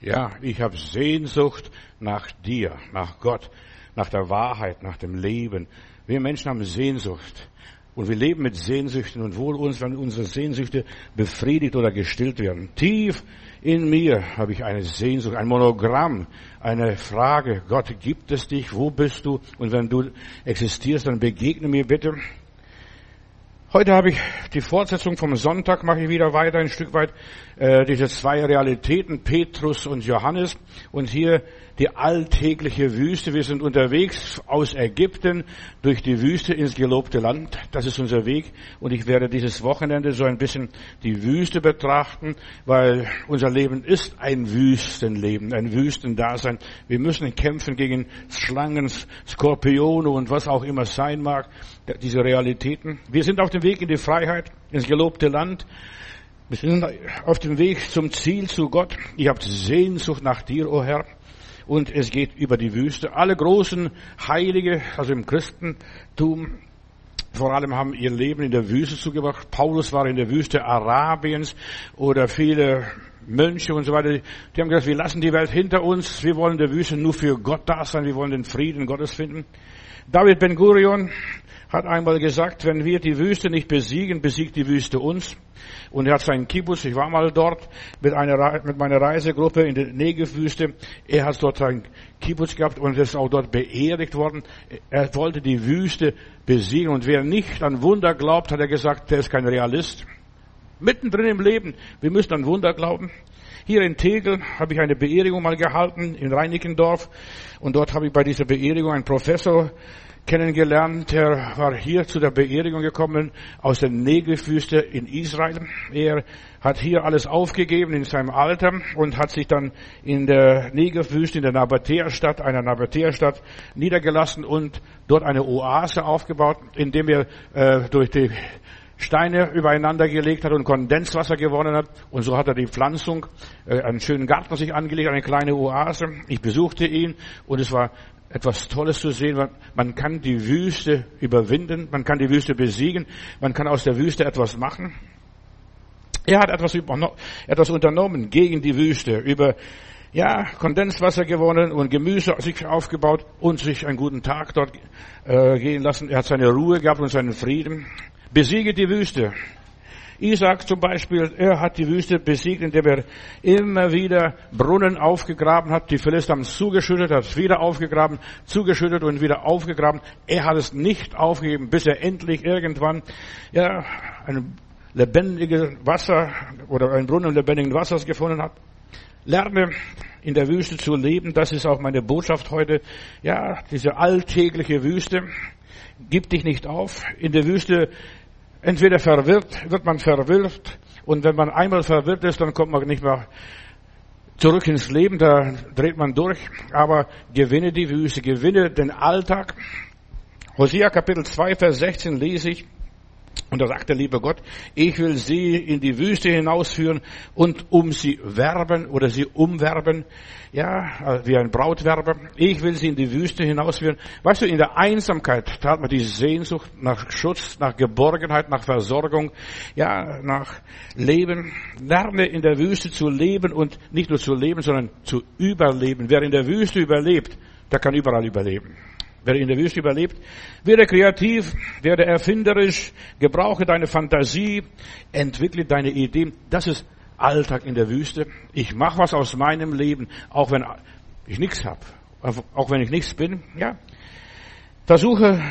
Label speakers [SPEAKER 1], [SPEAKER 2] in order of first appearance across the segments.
[SPEAKER 1] Ja, ich habe Sehnsucht nach dir, nach Gott, nach der Wahrheit, nach dem Leben. Wir Menschen haben Sehnsucht. Und wir leben mit Sehnsüchten und wohl uns, wenn unsere Sehnsüchte befriedigt oder gestillt werden. Tief in mir habe ich eine Sehnsucht, ein Monogramm, eine Frage. Gott, gibt es dich? Wo bist du? Und wenn du existierst, dann begegne mir bitte. Heute habe ich die Fortsetzung vom Sonntag, mache ich wieder weiter ein Stück weit, äh, diese zwei Realitäten, Petrus und Johannes. Und hier die alltägliche Wüste. Wir sind unterwegs aus Ägypten durch die Wüste ins gelobte Land. Das ist unser Weg. Und ich werde dieses Wochenende so ein bisschen die Wüste betrachten, weil unser Leben ist ein Wüstenleben, ein Wüstendasein. Wir müssen kämpfen gegen Schlangen, Skorpione und was auch immer sein mag, diese Realitäten. Wir sind auf dem Weg in die Freiheit, ins gelobte Land. Wir sind auf dem Weg zum Ziel zu Gott. Ich habe Sehnsucht nach dir, o oh Herr und es geht über die Wüste. Alle großen Heilige, also im Christentum, vor allem haben ihr Leben in der Wüste zugebracht. Paulus war in der Wüste Arabiens oder viele Mönche und so weiter. Die haben gesagt, wir lassen die Welt hinter uns. Wir wollen der Wüste nur für Gott da sein. Wir wollen den Frieden Gottes finden. David Ben Gurion hat einmal gesagt, wenn wir die Wüste nicht besiegen, besiegt die Wüste uns. Und er hat seinen Kibbutz, ich war mal dort mit, einer, mit meiner Reisegruppe in der Negev-Wüste. Er hat dort seinen Kibbutz gehabt und ist auch dort beerdigt worden. Er wollte die Wüste besiegen und wer nicht an Wunder glaubt, hat er gesagt, der ist kein Realist. Mittendrin im Leben, wir müssen an Wunder glauben. Hier in Tegel habe ich eine Beerdigung mal gehalten, in Reinickendorf. Und dort habe ich bei dieser Beerdigung einen Professor kennengelernt. Er war hier zu der Beerdigung gekommen aus der Negelwüste in Israel. Er hat hier alles aufgegeben in seinem Alter und hat sich dann in der Negelwüste, in der Nabatea-Stadt, einer Nabatea-Stadt niedergelassen und dort eine Oase aufgebaut, indem er äh, durch die Steine übereinander gelegt hat und Kondenswasser gewonnen hat. Und so hat er die Pflanzung, äh, einen schönen Garten sich angelegt, eine kleine Oase. Ich besuchte ihn und es war etwas Tolles zu sehen. Man kann die Wüste überwinden, man kann die Wüste besiegen, man kann aus der Wüste etwas machen. Er hat etwas, etwas unternommen gegen die Wüste, über ja, Kondenswasser gewonnen und Gemüse sich aufgebaut und sich einen guten Tag dort äh, gehen lassen. Er hat seine Ruhe gehabt und seinen Frieden. Besiege die Wüste. Isaac zum Beispiel, er hat die Wüste besiegt, indem er immer wieder Brunnen aufgegraben hat, die Philister haben zugeschüttet, hat es wieder aufgegraben, zugeschüttet und wieder aufgegraben. Er hat es nicht aufgegeben, bis er endlich irgendwann, ja, ein lebendiges Wasser oder ein Brunnen lebendigen Wassers gefunden hat. Lerne in der Wüste zu leben, das ist auch meine Botschaft heute. Ja, diese alltägliche Wüste, gib dich nicht auf. In der Wüste Entweder verwirrt, wird man verwirrt und wenn man einmal verwirrt ist, dann kommt man nicht mehr zurück ins Leben, da dreht man durch, aber gewinne die Wüste, gewinne den Alltag. Hosea Kapitel 2, Vers 16 lese ich, und da sagt der liebe Gott, ich will sie in die Wüste hinausführen und um sie werben oder sie umwerben. Ja, wie ein Brautwerber. Ich will sie in die Wüste hinausführen. Weißt du, in der Einsamkeit, hat man die Sehnsucht nach Schutz, nach Geborgenheit, nach Versorgung, ja, nach Leben. Lerne in der Wüste zu leben und nicht nur zu leben, sondern zu überleben. Wer in der Wüste überlebt, der kann überall überleben. Wer in der Wüste überlebt, werde kreativ, werde erfinderisch, gebrauche deine Fantasie, entwickle deine Ideen. Das ist Alltag in der Wüste. Ich mache was aus meinem Leben, auch wenn ich nichts habe, auch wenn ich nichts bin. Ja, versuche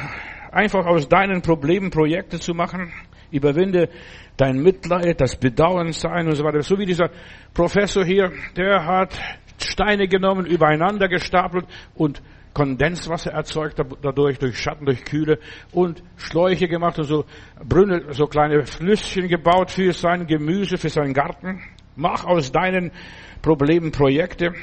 [SPEAKER 1] einfach aus deinen Problemen Projekte zu machen. Überwinde dein Mitleid, das Bedauernsein und so weiter. So wie dieser Professor hier, der hat Steine genommen, übereinander gestapelt und Kondenswasser erzeugt dadurch, durch Schatten, durch Kühle und Schläuche gemacht und so Brünnel, so kleine Flüsschen gebaut für sein Gemüse, für seinen Garten. Mach aus deinen Problemen Projekte.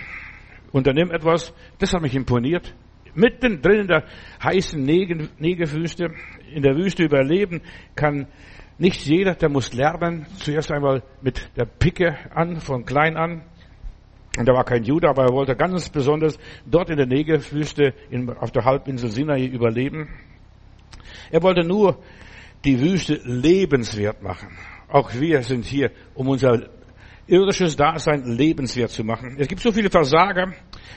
[SPEAKER 1] Unternimm etwas. Das hat mich imponiert. Mitten drin in der heißen Negerwüste, in der Wüste überleben kann nicht jeder, der muss lernen, zuerst einmal mit der Picke an, von klein an. Und er war kein Jude, aber er wollte ganz besonders dort in der Negerwüste auf der Halbinsel Sinai überleben. Er wollte nur die Wüste lebenswert machen. Auch wir sind hier, um unser irdisches Dasein lebenswert zu machen. Es gibt so viele Versager,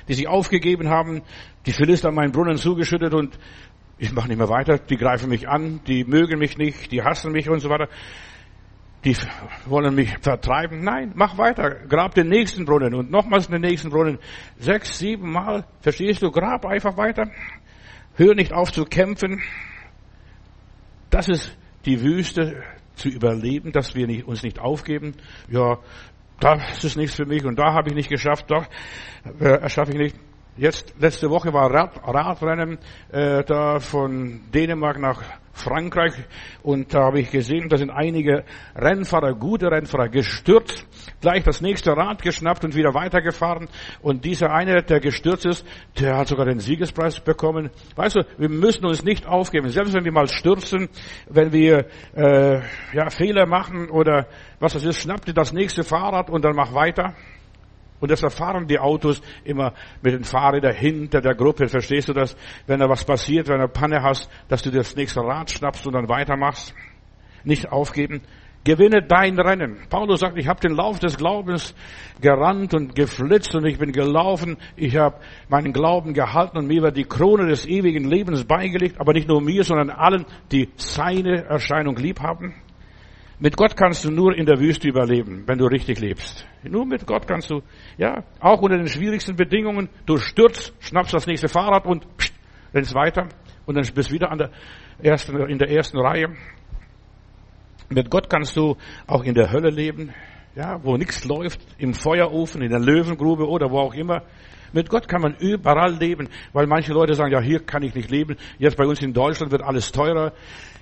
[SPEAKER 1] die sich aufgegeben haben, die Philister meinen Brunnen zugeschüttet und ich mache nicht mehr weiter, die greifen mich an, die mögen mich nicht, die hassen mich und so weiter. Die wollen mich vertreiben. Nein, mach weiter. Grab den nächsten Brunnen und nochmals den nächsten Brunnen. Sechs, sieben Mal. Verstehst du? Grab einfach weiter. Hör nicht auf zu kämpfen. Das ist die Wüste zu überleben, dass wir nicht, uns nicht aufgeben. Ja, das ist nichts für mich und da habe ich nicht geschafft, doch äh, schaffe ich nicht. Jetzt letzte Woche war Rad, Radrennen äh, da von Dänemark nach Frankreich und da habe ich gesehen, da sind einige Rennfahrer, gute Rennfahrer gestürzt, gleich das nächste Rad geschnappt und wieder weitergefahren und dieser eine, der gestürzt ist, der hat sogar den Siegespreis bekommen. Weißt du, wir müssen uns nicht aufgeben, selbst wenn wir mal stürzen, wenn wir äh, ja Fehler machen oder was das ist, schnapp dir das nächste Fahrrad und dann mach weiter. Und deshalb fahren die Autos immer mit den Fahrrädern hinter der Gruppe. Verstehst du das? Wenn da was passiert, wenn du Panne hast, dass du das nächste Rad schnappst und dann weitermachst. Nicht aufgeben. Gewinne dein Rennen. Paulus sagt, ich habe den Lauf des Glaubens gerannt und geflitzt und ich bin gelaufen. Ich habe meinen Glauben gehalten und mir wird die Krone des ewigen Lebens beigelegt. Aber nicht nur mir, sondern allen, die seine Erscheinung lieb haben. Mit Gott kannst du nur in der Wüste überleben, wenn du richtig lebst. Nur mit Gott kannst du, ja, auch unter den schwierigsten Bedingungen, du stürzt, schnappst das nächste Fahrrad und pst, rennst weiter und dann bist du wieder an der ersten, in der ersten Reihe. Mit Gott kannst du auch in der Hölle leben, ja, wo nichts läuft, im Feuerofen, in der Löwengrube oder wo auch immer. Mit Gott kann man überall leben, weil manche Leute sagen, ja, hier kann ich nicht leben. Jetzt bei uns in Deutschland wird alles teurer.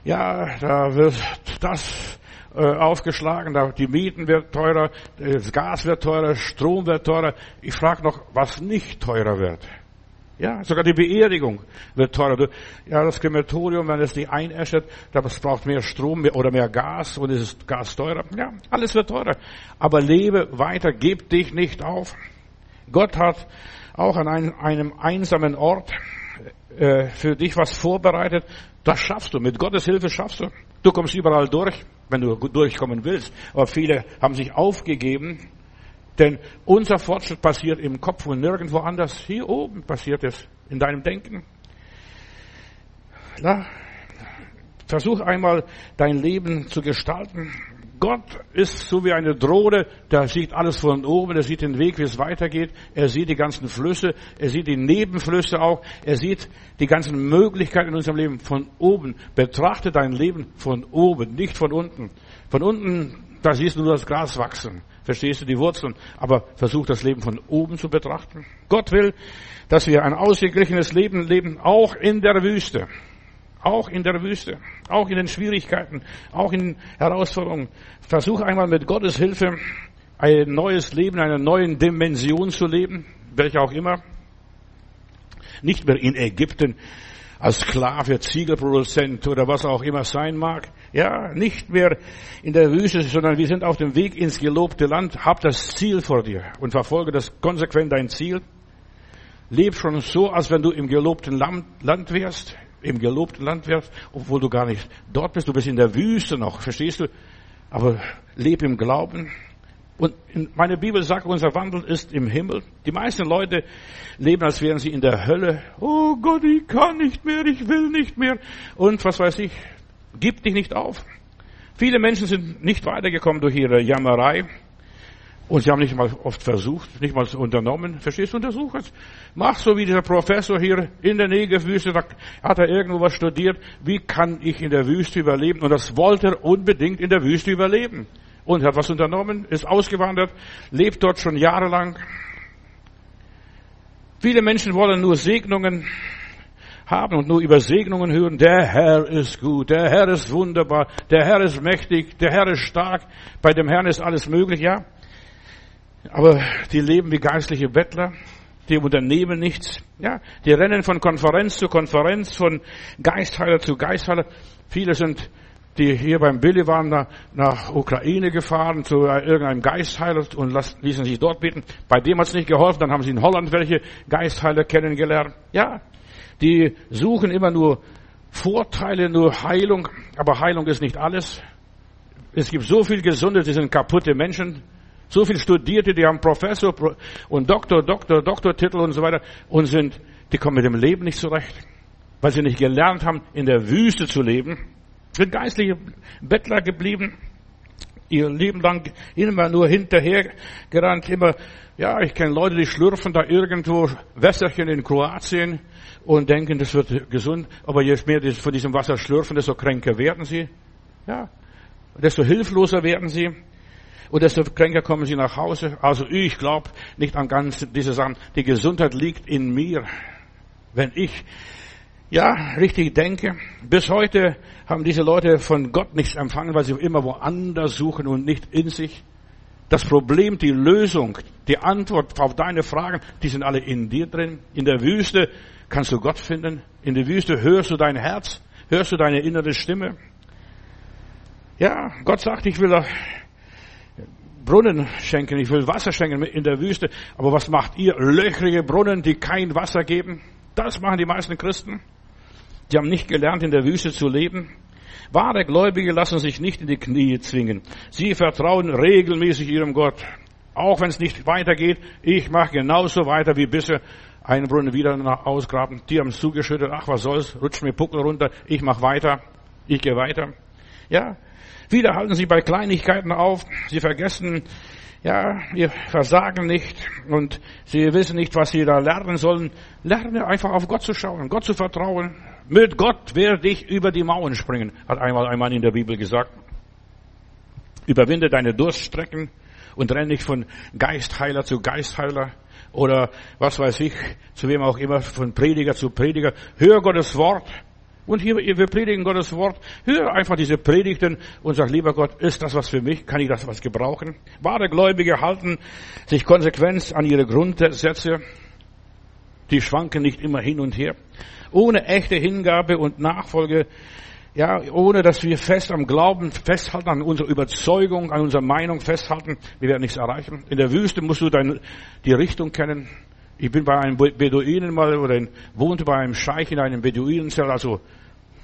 [SPEAKER 1] Ja, da wird das äh, aufgeschlagen, die Mieten wird teurer, das Gas wird teurer, Strom wird teurer. Ich frage noch, was nicht teurer wird. Ja, sogar die Beerdigung wird teurer. Ja, das Krematorium, wenn es nicht einäschert, das braucht mehr Strom oder mehr Gas und es ist Gas teurer. Ja, alles wird teurer. Aber lebe weiter, gib dich nicht auf. Gott hat auch an einem, einem einsamen Ort äh, für dich was vorbereitet. Das schaffst du. Mit Gottes Hilfe schaffst du. Du kommst überall durch wenn du durchkommen willst. Aber viele haben sich aufgegeben, denn unser Fortschritt passiert im Kopf und nirgendwo anders. Hier oben passiert es, in deinem Denken. Na, versuch einmal dein Leben zu gestalten. Gott ist so wie eine Drohne, der sieht alles von oben, er sieht den Weg, wie es weitergeht, er sieht die ganzen Flüsse, er sieht die Nebenflüsse auch, er sieht die ganzen Möglichkeiten in unserem Leben von oben. Betrachte dein Leben von oben, nicht von unten. Von unten, da siehst du nur das Gras wachsen, verstehst du die Wurzeln, aber versuch das Leben von oben zu betrachten. Gott will, dass wir ein ausgeglichenes Leben leben, auch in der Wüste. Auch in der Wüste, auch in den Schwierigkeiten, auch in Herausforderungen. Versuch einmal mit Gottes Hilfe ein neues Leben, eine neue Dimension zu leben, welche auch immer. Nicht mehr in Ägypten als Sklave, Ziegelproduzent oder was auch immer sein mag. Ja, nicht mehr in der Wüste, sondern wir sind auf dem Weg ins gelobte Land. Hab das Ziel vor dir und verfolge das konsequent dein Ziel. Leb schon so, als wenn du im gelobten Land wärst im gelobten Land wärst, obwohl du gar nicht dort bist. Du bist in der Wüste noch, verstehst du? Aber leb im Glauben. Und meine Bibel sagt, unser Wandel ist im Himmel. Die meisten Leute leben, als wären sie in der Hölle. Oh Gott, ich kann nicht mehr, ich will nicht mehr. Und was weiß ich, gib dich nicht auf. Viele Menschen sind nicht weitergekommen durch ihre Jammerei. Und sie haben nicht mal oft versucht, nicht mal unternommen. Verstehst du, untersuch es. Mach so wie dieser Professor hier in der Negerwüste, da hat er irgendwo was studiert. Wie kann ich in der Wüste überleben? Und das wollte er unbedingt in der Wüste überleben. Und hat was unternommen, ist ausgewandert, lebt dort schon jahrelang. Viele Menschen wollen nur Segnungen haben und nur über Segnungen hören. Der Herr ist gut, der Herr ist wunderbar, der Herr ist mächtig, der Herr ist stark. Bei dem Herrn ist alles möglich, ja. Aber die leben wie geistliche Bettler. Die unternehmen nichts. Ja, die rennen von Konferenz zu Konferenz, von Geistheiler zu Geistheiler. Viele sind, die hier beim Billy waren, nach, nach Ukraine gefahren zu irgendeinem Geistheiler und ließen sich dort beten. Bei dem hat es nicht geholfen. Dann haben sie in Holland welche Geistheiler kennengelernt. Ja, die suchen immer nur Vorteile, nur Heilung. Aber Heilung ist nicht alles. Es gibt so viel Gesunde, die sind kaputte Menschen So viel Studierte, die haben Professor und Doktor, Doktor, Doktortitel und so weiter und sind, die kommen mit dem Leben nicht zurecht, weil sie nicht gelernt haben, in der Wüste zu leben, sind geistliche Bettler geblieben, ihr Leben lang immer nur hinterher gerannt, immer, ja, ich kenne Leute, die schlürfen da irgendwo Wässerchen in Kroatien und denken, das wird gesund, aber je mehr die von diesem Wasser schlürfen, desto kränker werden sie, ja, desto hilfloser werden sie. Und desto kränker kommen sie nach Hause. Also ich glaube nicht an ganz diese Sachen. Die Gesundheit liegt in mir. Wenn ich ja, richtig denke. Bis heute haben diese Leute von Gott nichts empfangen, weil sie immer woanders suchen und nicht in sich. Das Problem, die Lösung, die Antwort auf deine Fragen, die sind alle in dir drin. In der Wüste kannst du Gott finden. In der Wüste hörst du dein Herz, hörst du deine innere Stimme. Ja, Gott sagt, ich will Brunnen schenken, ich will Wasser schenken in der Wüste. Aber was macht ihr? Löchrige Brunnen, die kein Wasser geben? Das machen die meisten Christen. Die haben nicht gelernt, in der Wüste zu leben. Wahre Gläubige lassen sich nicht in die Knie zwingen. Sie vertrauen regelmäßig ihrem Gott. Auch wenn es nicht weitergeht, ich mache genauso weiter wie bisher. Einen Brunnen wieder ausgraben. Die haben es zugeschüttet. Ach, was soll's? Rutscht mir Puckel runter. Ich mache weiter. Ich gehe weiter. Ja. Wieder halten sie bei Kleinigkeiten auf. Sie vergessen, ja, wir versagen nicht und sie wissen nicht, was sie da lernen sollen. Lerne einfach auf Gott zu schauen, Gott zu vertrauen. Mit Gott werde ich über die Mauern springen, hat einmal ein Mann in der Bibel gesagt. Überwinde deine Durststrecken und renne nicht von Geistheiler zu Geistheiler oder was weiß ich, zu wem auch immer, von Prediger zu Prediger. Hör Gottes Wort. Und hier, wir predigen Gottes Wort. Hör einfach diese Predigten und sag, lieber Gott, ist das was für mich? Kann ich das was gebrauchen? Wahre Gläubige halten sich konsequent an ihre Grundsätze. Die schwanken nicht immer hin und her ohne echte Hingabe und Nachfolge, ja, ohne dass wir fest am Glauben festhalten, an unserer Überzeugung, an unserer Meinung festhalten, wir werden nichts erreichen. In der Wüste musst du dein, die Richtung kennen. Ich bin bei einem Beduinen mal, oder wohnte bei einem Scheich in einem Beduinenzelt, also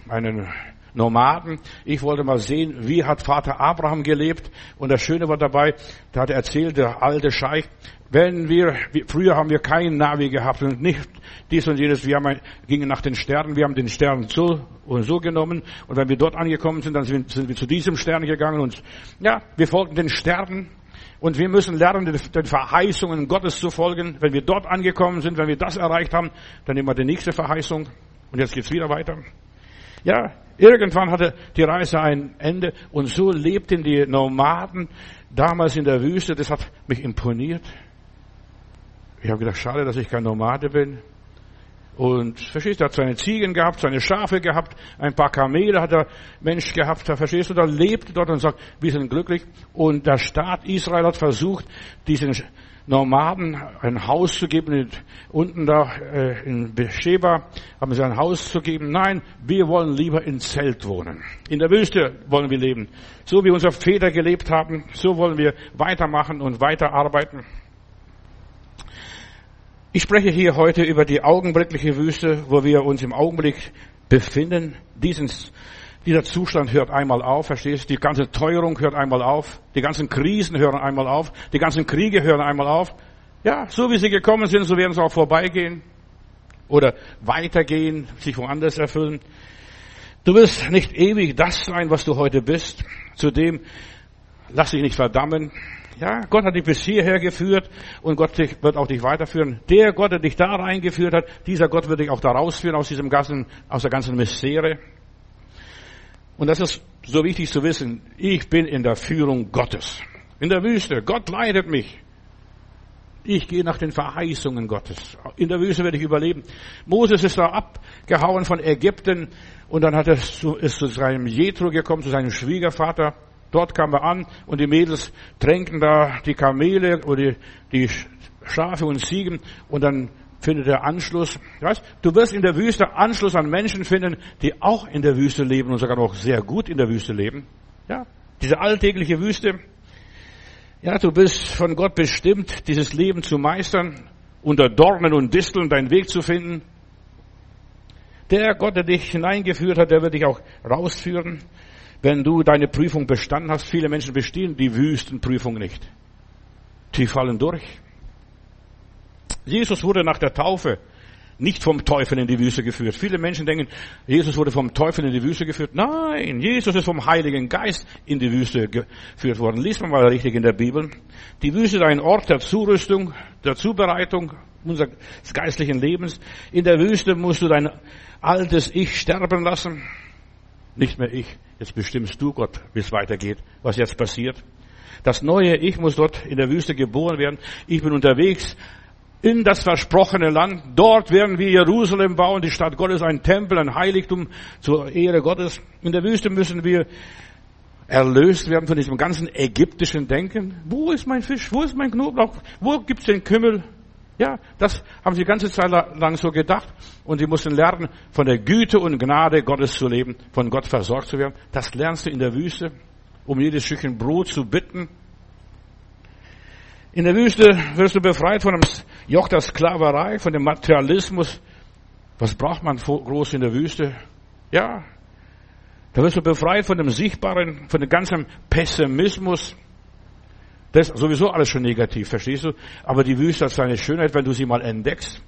[SPEAKER 1] einen Nomaden. Ich wollte mal sehen, wie hat Vater Abraham gelebt. Und das Schöne war dabei, da hat er erzählt, der alte Scheich, wenn wir, früher haben wir keinen Navi gehabt und nicht dies und jenes, wir haben, gingen nach den Sternen, wir haben den Stern so und so genommen und wenn wir dort angekommen sind, dann sind, wir zu diesem Stern gegangen und ja, wir folgen den Sternen und wir müssen lernen, den Verheißungen Gottes zu folgen. Wenn wir dort angekommen sind, wenn wir das erreicht haben, dann nehmen wir die nächste Verheißung und jetzt geht's wieder weiter. Ja, irgendwann hatte die Reise ein Ende und so lebten die Nomaden damals in der Wüste. Das hat mich imponiert. Ich habe gedacht, schade, dass ich kein Nomade bin. Und verstehst du, er hat seine Ziegen gehabt, seine Schafe gehabt, ein paar Kamele hat der Mensch gehabt, da verstehst du, da lebt dort und sagt, wir sind glücklich. Und der Staat Israel hat versucht, diesen Nomaden ein Haus zu geben. Unten da äh, in Beersheba haben sie ein Haus zu geben. Nein, wir wollen lieber in Zelt wohnen. In der Wüste wollen wir leben. So wie unsere Väter gelebt haben, so wollen wir weitermachen und weiterarbeiten. Ich spreche hier heute über die augenblickliche Wüste, wo wir uns im Augenblick befinden. Diesen, dieser Zustand hört einmal auf, verstehst du? Die ganze Teuerung hört einmal auf. Die ganzen Krisen hören einmal auf. Die ganzen Kriege hören einmal auf. Ja, so wie sie gekommen sind, so werden sie auch vorbeigehen. Oder weitergehen, sich woanders erfüllen. Du wirst nicht ewig das sein, was du heute bist. Zudem lass dich nicht verdammen. Ja, Gott hat dich bis hierher geführt und Gott wird auch dich weiterführen. Der Gott, der dich da reingeführt hat, dieser Gott wird dich auch da rausführen aus diesem ganzen, aus der ganzen Misere. Und das ist so wichtig zu wissen. Ich bin in der Führung Gottes. In der Wüste. Gott leitet mich. Ich gehe nach den Verheißungen Gottes. In der Wüste werde ich überleben. Moses ist da abgehauen von Ägypten und dann hat er, ist zu seinem Jethro gekommen, zu seinem Schwiegervater. Dort kam er an und die Mädels tränken da die Kamele oder die, die Schafe und Ziegen und dann findet er Anschluss. Weißt, du wirst in der Wüste Anschluss an Menschen finden, die auch in der Wüste leben und sogar noch sehr gut in der Wüste leben. Ja, diese alltägliche Wüste. Ja, du bist von Gott bestimmt, dieses Leben zu meistern, unter Dornen und Disteln deinen Weg zu finden. Der Gott, der dich hineingeführt hat, der wird dich auch rausführen. Wenn du deine Prüfung bestanden hast, viele Menschen bestehen die Wüstenprüfung nicht. Die fallen durch. Jesus wurde nach der Taufe nicht vom Teufel in die Wüste geführt. Viele Menschen denken, Jesus wurde vom Teufel in die Wüste geführt. Nein, Jesus ist vom Heiligen Geist in die Wüste geführt worden. Lies mal richtig in der Bibel. Die Wüste ist ein Ort der Zurüstung, der Zubereitung unseres geistlichen Lebens. In der Wüste musst du dein altes Ich sterben lassen. Nicht mehr ich. Jetzt bestimmst du Gott, wie es weitergeht, was jetzt passiert. Das neue Ich muss dort in der Wüste geboren werden. Ich bin unterwegs in das versprochene Land. Dort werden wir Jerusalem bauen, die Stadt Gottes, ein Tempel, ein Heiligtum zur Ehre Gottes. In der Wüste müssen wir erlöst werden von diesem ganzen ägyptischen Denken. Wo ist mein Fisch? Wo ist mein Knoblauch? Wo gibt's den Kümmel? Ja, das haben sie die ganze Zeit lang so gedacht. Und sie mussten lernen, von der Güte und Gnade Gottes zu leben, von Gott versorgt zu werden. Das lernst du in der Wüste, um jedes Stückchen Brot zu bitten. In der Wüste wirst du befreit von dem Joch der Sklaverei, von dem Materialismus. Was braucht man groß in der Wüste? Ja, da wirst du befreit von dem Sichtbaren, von dem ganzen Pessimismus. Das ist sowieso alles schon negativ, verstehst du? Aber die Wüste hat seine Schönheit, wenn du sie mal entdeckst.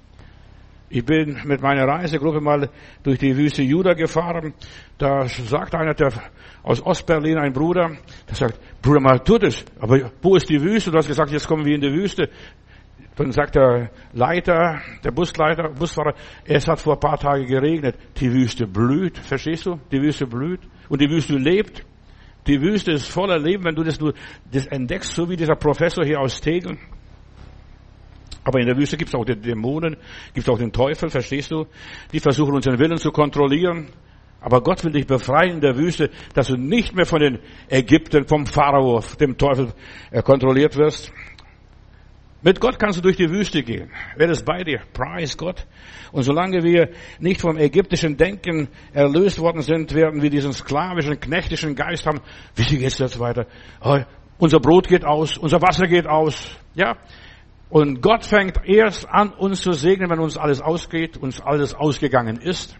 [SPEAKER 1] Ich bin mit meiner Reisegruppe mal durch die Wüste Juda gefahren. Da sagt einer der aus Ostberlin, ein Bruder, der sagt, Bruder, mal tut es. Aber wo ist die Wüste? Du hast gesagt, jetzt kommen wir in die Wüste. Dann sagt der Leiter, der Busleiter, Busfahrer, es hat vor ein paar Tagen geregnet. Die Wüste blüht, verstehst du? Die Wüste blüht. Und die Wüste lebt. Die Wüste ist voller Leben, wenn du das, nur, das entdeckst, so wie dieser Professor hier aus Tegel. Aber in der Wüste gibt es auch die Dämonen, gibt es auch den Teufel, verstehst du? Die versuchen unseren Willen zu kontrollieren. Aber Gott will dich befreien in der Wüste, dass du nicht mehr von den Ägyptern, vom Pharao, dem Teufel äh, kontrolliert wirst. Mit Gott kannst du durch die Wüste gehen. Wer ist bei dir? Preis Gott. Und solange wir nicht vom ägyptischen Denken erlöst worden sind, werden wir diesen sklavischen, knechtischen Geist haben. Wie geht's jetzt weiter? Unser Brot geht aus, unser Wasser geht aus. Ja. Und Gott fängt erst an, uns zu segnen, wenn uns alles ausgeht, uns alles ausgegangen ist.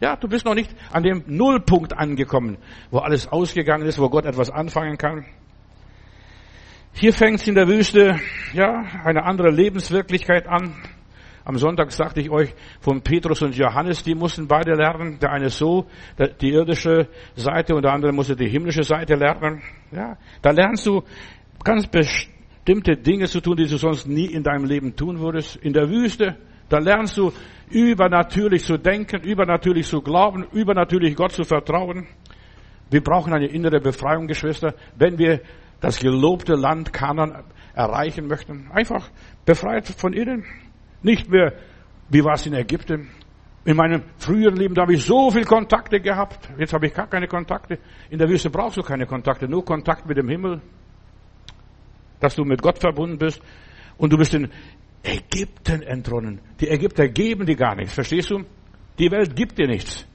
[SPEAKER 1] Ja, du bist noch nicht an dem Nullpunkt angekommen, wo alles ausgegangen ist, wo Gott etwas anfangen kann. Hier fängt es in der Wüste, ja, eine andere Lebenswirklichkeit an. Am Sonntag sagte ich euch von Petrus und Johannes, die mussten beide lernen. Der eine so, die irdische Seite und der andere musste die himmlische Seite lernen. Ja, da lernst du ganz bestimmte Dinge zu tun, die du sonst nie in deinem Leben tun würdest. In der Wüste, da lernst du übernatürlich zu denken, übernatürlich zu glauben, übernatürlich Gott zu vertrauen. Wir brauchen eine innere Befreiung, Geschwister, wenn wir das gelobte Land Kanan erreichen möchten. Einfach befreit von innen. Nicht mehr, wie war es in Ägypten. In meinem früheren Leben, da habe ich so viele Kontakte gehabt. Jetzt habe ich gar keine Kontakte. In der Wüste brauchst du keine Kontakte, nur Kontakt mit dem Himmel. Dass du mit Gott verbunden bist. Und du bist in Ägypten entronnen. Die Ägypter geben dir gar nichts, verstehst du? Die Welt gibt dir nichts.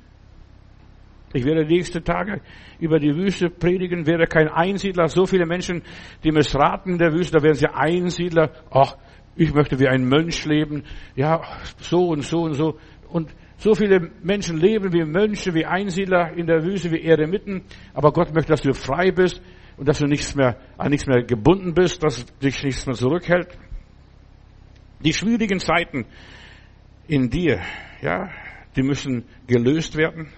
[SPEAKER 1] Ich werde die nächsten Tage über die Wüste predigen, wäre kein Einsiedler. So viele Menschen, die missraten in der Wüste, da wären sie Einsiedler. Ach, ich möchte wie ein Mönch leben. Ja, so und so und so. Und so viele Menschen leben wie Mönche, wie Einsiedler in der Wüste, wie Eremiten. Aber Gott möchte, dass du frei bist und dass du nichts mehr, an nichts mehr gebunden bist, dass dich nichts mehr zurückhält. Die schwierigen Zeiten in dir, ja, die müssen gelöst werden.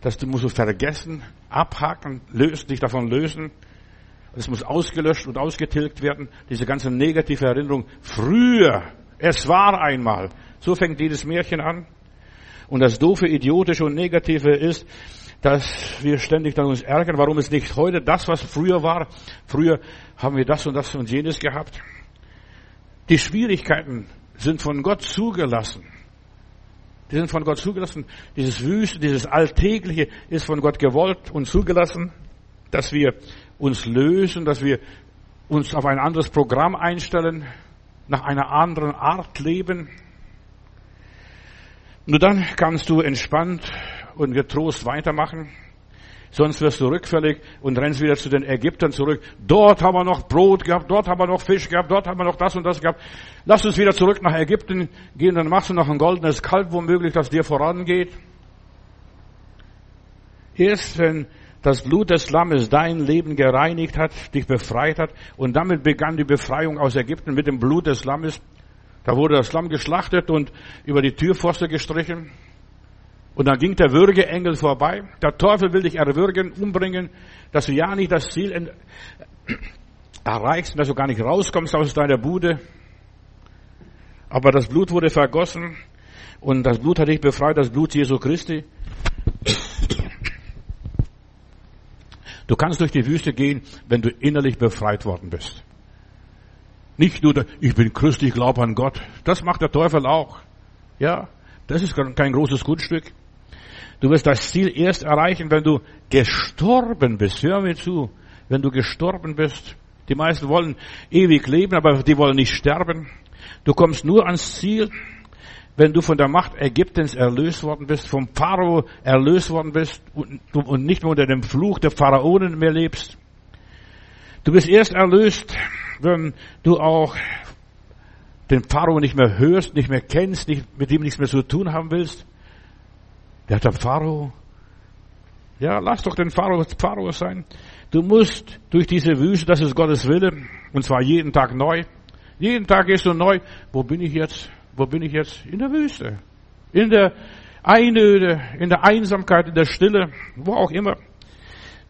[SPEAKER 1] Das musst du vergessen, abhaken, lösen, dich davon lösen. Es muss ausgelöscht und ausgetilgt werden. Diese ganze negative Erinnerung. Früher, es war einmal. So fängt jedes Märchen an. Und das doofe, idiotische und negative ist, dass wir ständig dann uns ärgern, warum es nicht heute das, was früher war. Früher haben wir das und das und jenes gehabt. Die Schwierigkeiten sind von Gott zugelassen. Die sind von Gott zugelassen. Dieses Wüste, dieses Alltägliche ist von Gott gewollt und zugelassen, dass wir uns lösen, dass wir uns auf ein anderes Programm einstellen, nach einer anderen Art leben. Nur dann kannst du entspannt und getrost weitermachen. Sonst wirst du rückfällig und rennst wieder zu den Ägyptern zurück. Dort haben wir noch Brot gehabt, dort haben wir noch Fisch gehabt, dort haben wir noch das und das gehabt. Lass uns wieder zurück nach Ägypten gehen, dann machst du noch ein goldenes Kalb womöglich, das dir vorangeht. Erst wenn das Blut des Lammes dein Leben gereinigt hat, dich befreit hat. Und damit begann die Befreiung aus Ägypten mit dem Blut des Lammes. Da wurde das Lamm geschlachtet und über die Türpfoste gestrichen. Und dann ging der Würgeengel vorbei. Der Teufel will dich erwürgen, umbringen, dass du ja nicht das Ziel erreichst, dass du gar nicht rauskommst aus deiner Bude. Aber das Blut wurde vergossen und das Blut hat dich befreit, das Blut Jesu Christi. Du kannst durch die Wüste gehen, wenn du innerlich befreit worden bist. Nicht nur, ich bin Christ, ich glaube an Gott. Das macht der Teufel auch. Ja, das ist kein großes Gutstück. Du wirst das Ziel erst erreichen, wenn du gestorben bist. Hör mir zu. Wenn du gestorben bist. Die meisten wollen ewig leben, aber die wollen nicht sterben. Du kommst nur ans Ziel, wenn du von der Macht Ägyptens erlöst worden bist, vom Pharao erlöst worden bist und nicht mehr unter dem Fluch der Pharaonen mehr lebst. Du bist erst erlöst, wenn du auch den Pharao nicht mehr hörst, nicht mehr kennst, nicht, mit ihm nichts mehr zu tun haben willst. Der hat der Pharao. Ja, lass doch den Pharao Pharao sein. Du musst durch diese Wüste, das ist Gottes Wille, und zwar jeden Tag neu. Jeden Tag gehst du neu. Wo bin ich jetzt? Wo bin ich jetzt? In der Wüste. In der Einöde, in der Einsamkeit, in der Stille, wo auch immer.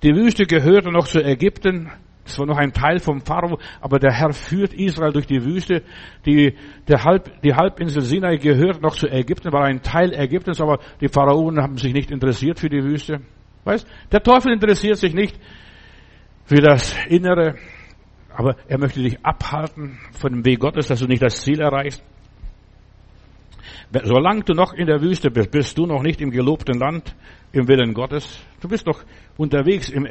[SPEAKER 1] Die Wüste gehörte noch zu Ägypten. Es war noch ein Teil vom Pharao, aber der Herr führt Israel durch die Wüste. Die, der Halb, die Halbinsel Sinai gehört noch zu Ägypten, war ein Teil Ägyptens, aber die Pharaonen haben sich nicht interessiert für die Wüste. Weißt? Der Teufel interessiert sich nicht für das Innere, aber er möchte dich abhalten von dem Weg Gottes, dass du nicht das Ziel erreichst. Solange du noch in der Wüste bist, bist du noch nicht im gelobten Land, im Willen Gottes. Du bist noch unterwegs im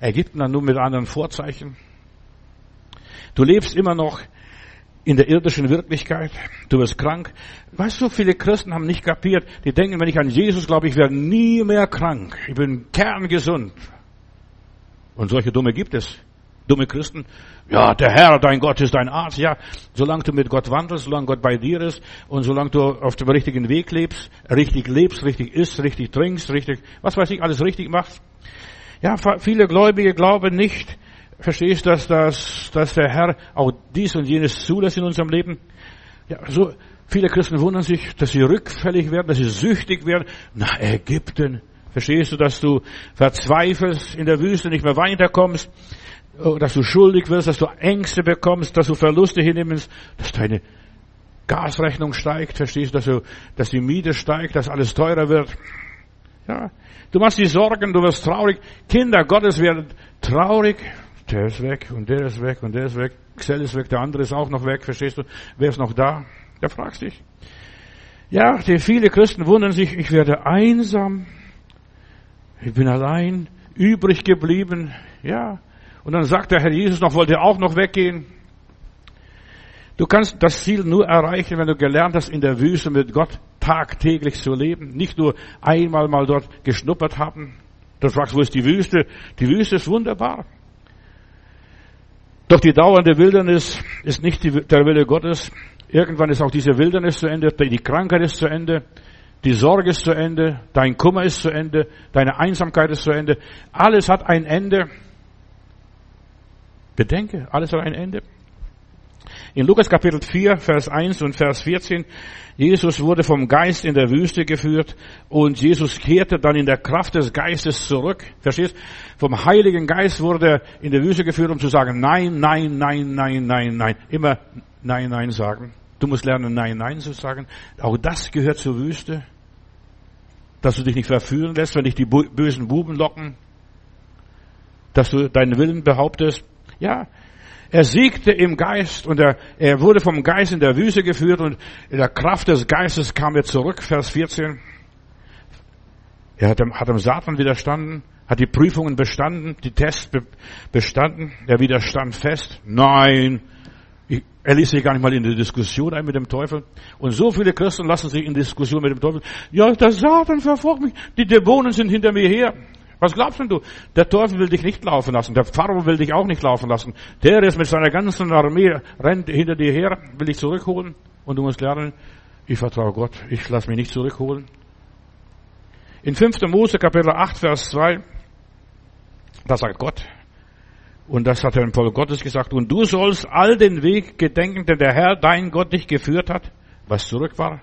[SPEAKER 1] Ägypten, nur mit anderen Vorzeichen. Du lebst immer noch in der irdischen Wirklichkeit. Du wirst krank. Weißt du, viele Christen haben nicht kapiert. Die denken, wenn ich an Jesus glaube, ich werde nie mehr krank. Ich bin kerngesund. Und solche Dumme gibt es dumme Christen. Ja, der Herr, dein Gott ist dein Arzt. Ja, solange du mit Gott wandelst, solange Gott bei dir ist und solange du auf dem richtigen Weg lebst, richtig lebst, richtig isst, richtig trinkst, richtig, was weiß ich, alles richtig machst. Ja, viele Gläubige glauben nicht, verstehst, dass, dass, dass der Herr auch dies und jenes zulässt in unserem Leben. Ja, so, viele Christen wundern sich, dass sie rückfällig werden, dass sie süchtig werden. Nach Ägypten. Verstehst du, dass du verzweifelst in der Wüste, nicht mehr weiterkommst? Oh, dass du schuldig wirst, dass du Ängste bekommst, dass du Verluste hinnimmst, dass deine Gasrechnung steigt, verstehst du, dass, du, dass die Miete steigt, dass alles teurer wird. Ja, du machst die Sorgen, du wirst traurig. Kinder Gottes werden traurig. Der ist weg und der ist weg und der ist weg. Xell ist weg, der andere ist auch noch weg, verstehst du? Wer ist noch da? Da fragst dich. Ja, die viele Christen wundern sich, ich werde einsam. Ich bin allein, übrig geblieben. Ja, und dann sagt der Herr Jesus noch, wollte auch noch weggehen. Du kannst das Ziel nur erreichen, wenn du gelernt hast, in der Wüste mit Gott tagtäglich zu leben. Nicht nur einmal mal dort geschnuppert haben. Du fragst, wo ist die Wüste? Die Wüste ist wunderbar. Doch die dauernde Wildernis ist nicht der Wille Gottes. Irgendwann ist auch diese Wildernis zu Ende, die Krankheit ist zu Ende, die Sorge ist zu Ende, dein Kummer ist zu Ende, deine Einsamkeit ist zu Ende. Alles hat ein Ende. Bedenke, alles hat ein Ende. In Lukas Kapitel 4, Vers 1 und Vers 14, Jesus wurde vom Geist in der Wüste geführt und Jesus kehrte dann in der Kraft des Geistes zurück. Verstehst? Vom Heiligen Geist wurde er in der Wüste geführt, um zu sagen, nein, nein, nein, nein, nein, nein. Immer nein, nein sagen. Du musst lernen, nein, nein zu sagen. Auch das gehört zur Wüste. Dass du dich nicht verführen lässt, wenn dich die bösen Buben locken. Dass du deinen Willen behauptest. Ja, er siegte im Geist und er, er wurde vom Geist in der Wüste geführt und in der Kraft des Geistes kam er zurück, Vers 14. Er hat dem, hat dem Satan widerstanden, hat die Prüfungen bestanden, die Tests be, bestanden, er widerstand fest. Nein, ich, er ließ sich gar nicht mal in die Diskussion ein mit dem Teufel. Und so viele Christen lassen sich in Diskussion mit dem Teufel. Ja, der Satan verfolgt mich, die Dämonen sind hinter mir her. Was glaubst denn du? Der Teufel will dich nicht laufen lassen. Der Pharao will dich auch nicht laufen lassen. Der ist mit seiner ganzen Armee, rennt hinter dir her, will dich zurückholen. Und du musst lernen, ich vertraue Gott. Ich lasse mich nicht zurückholen. In 5. Mose Kapitel 8, Vers 2. Das sagt Gott. Und das hat er im Volk Gottes gesagt. Und du sollst all den Weg gedenken, den der Herr, dein Gott, dich geführt hat, was zurück war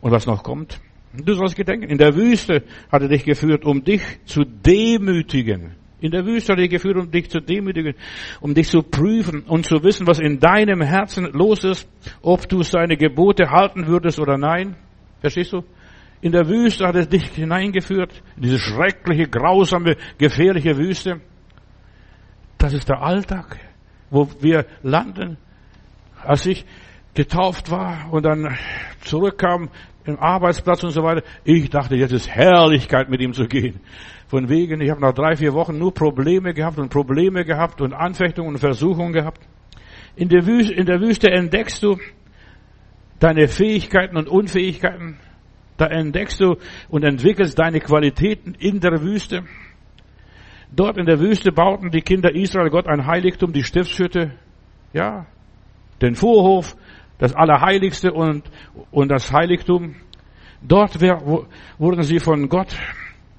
[SPEAKER 1] und was noch kommt. Du sollst gedenken. In der Wüste hat er dich geführt, um dich zu demütigen. In der Wüste hat er dich geführt, um dich zu demütigen, um dich zu prüfen und zu wissen, was in deinem Herzen los ist, ob du seine Gebote halten würdest oder nein. Verstehst du? In der Wüste hat er dich hineingeführt, in diese schreckliche, grausame, gefährliche Wüste. Das ist der Alltag, wo wir landen. Als ich getauft war und dann zurückkam im Arbeitsplatz und so weiter, ich dachte, jetzt ist Herrlichkeit mit ihm zu gehen. Von wegen, ich habe nach drei, vier Wochen nur Probleme gehabt und Probleme gehabt und Anfechtungen und Versuchungen gehabt. In der Wüste, in der Wüste entdeckst du deine Fähigkeiten und Unfähigkeiten. Da entdeckst du und entwickelst deine Qualitäten in der Wüste. Dort in der Wüste bauten die Kinder Israel Gott ein Heiligtum, die Stiftshütte, ja, den Vorhof, das Allerheiligste und, und das Heiligtum. Dort wurden sie von Gott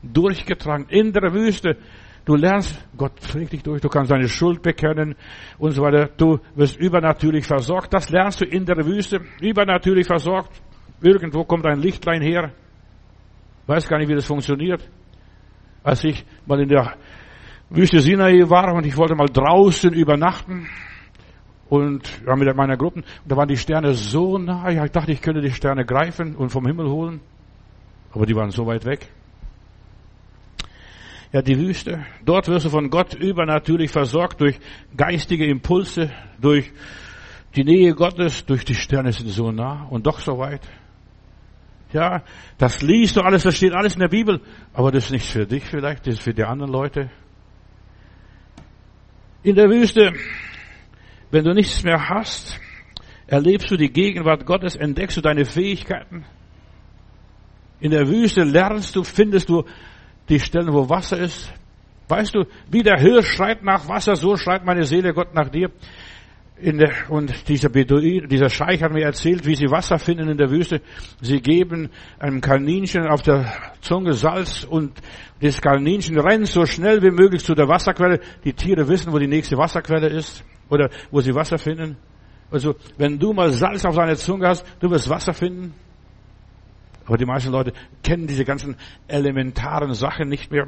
[SPEAKER 1] durchgetragen, in der Wüste. Du lernst, Gott trägt dich durch, du kannst deine Schuld bekennen und so weiter. Du wirst übernatürlich versorgt. Das lernst du in der Wüste, übernatürlich versorgt. Irgendwo kommt ein Lichtlein her. Weiß gar nicht, wie das funktioniert. Als ich mal in der Wüste Sinai war und ich wollte mal draußen übernachten und ja, mit meiner Gruppe, da waren die Sterne so nah, ich dachte, ich könnte die Sterne greifen und vom Himmel holen, aber die waren so weit weg. Ja, die Wüste. Dort wirst du von Gott übernatürlich versorgt durch geistige Impulse, durch die Nähe Gottes, durch die Sterne sind so nah und doch so weit. Ja, das liest du alles, das steht alles in der Bibel, aber das ist nicht für dich vielleicht, das ist für die anderen Leute. In der Wüste, wenn du nichts mehr hast, erlebst du die Gegenwart Gottes, entdeckst du deine Fähigkeiten. In der Wüste lernst du, findest du die Stellen, wo Wasser ist. Weißt du, wie der Hirsch schreit nach Wasser, so schreit meine Seele Gott nach dir. Der, und dieser Beduin, dieser Scheich hat mir erzählt, wie sie Wasser finden in der Wüste. Sie geben einem Kaninchen auf der Zunge Salz und das Kaninchen rennt so schnell wie möglich zu der Wasserquelle. Die Tiere wissen, wo die nächste Wasserquelle ist oder wo sie Wasser finden. Also, wenn du mal Salz auf deiner Zunge hast, du wirst Wasser finden. Aber die meisten Leute kennen diese ganzen elementaren Sachen nicht mehr.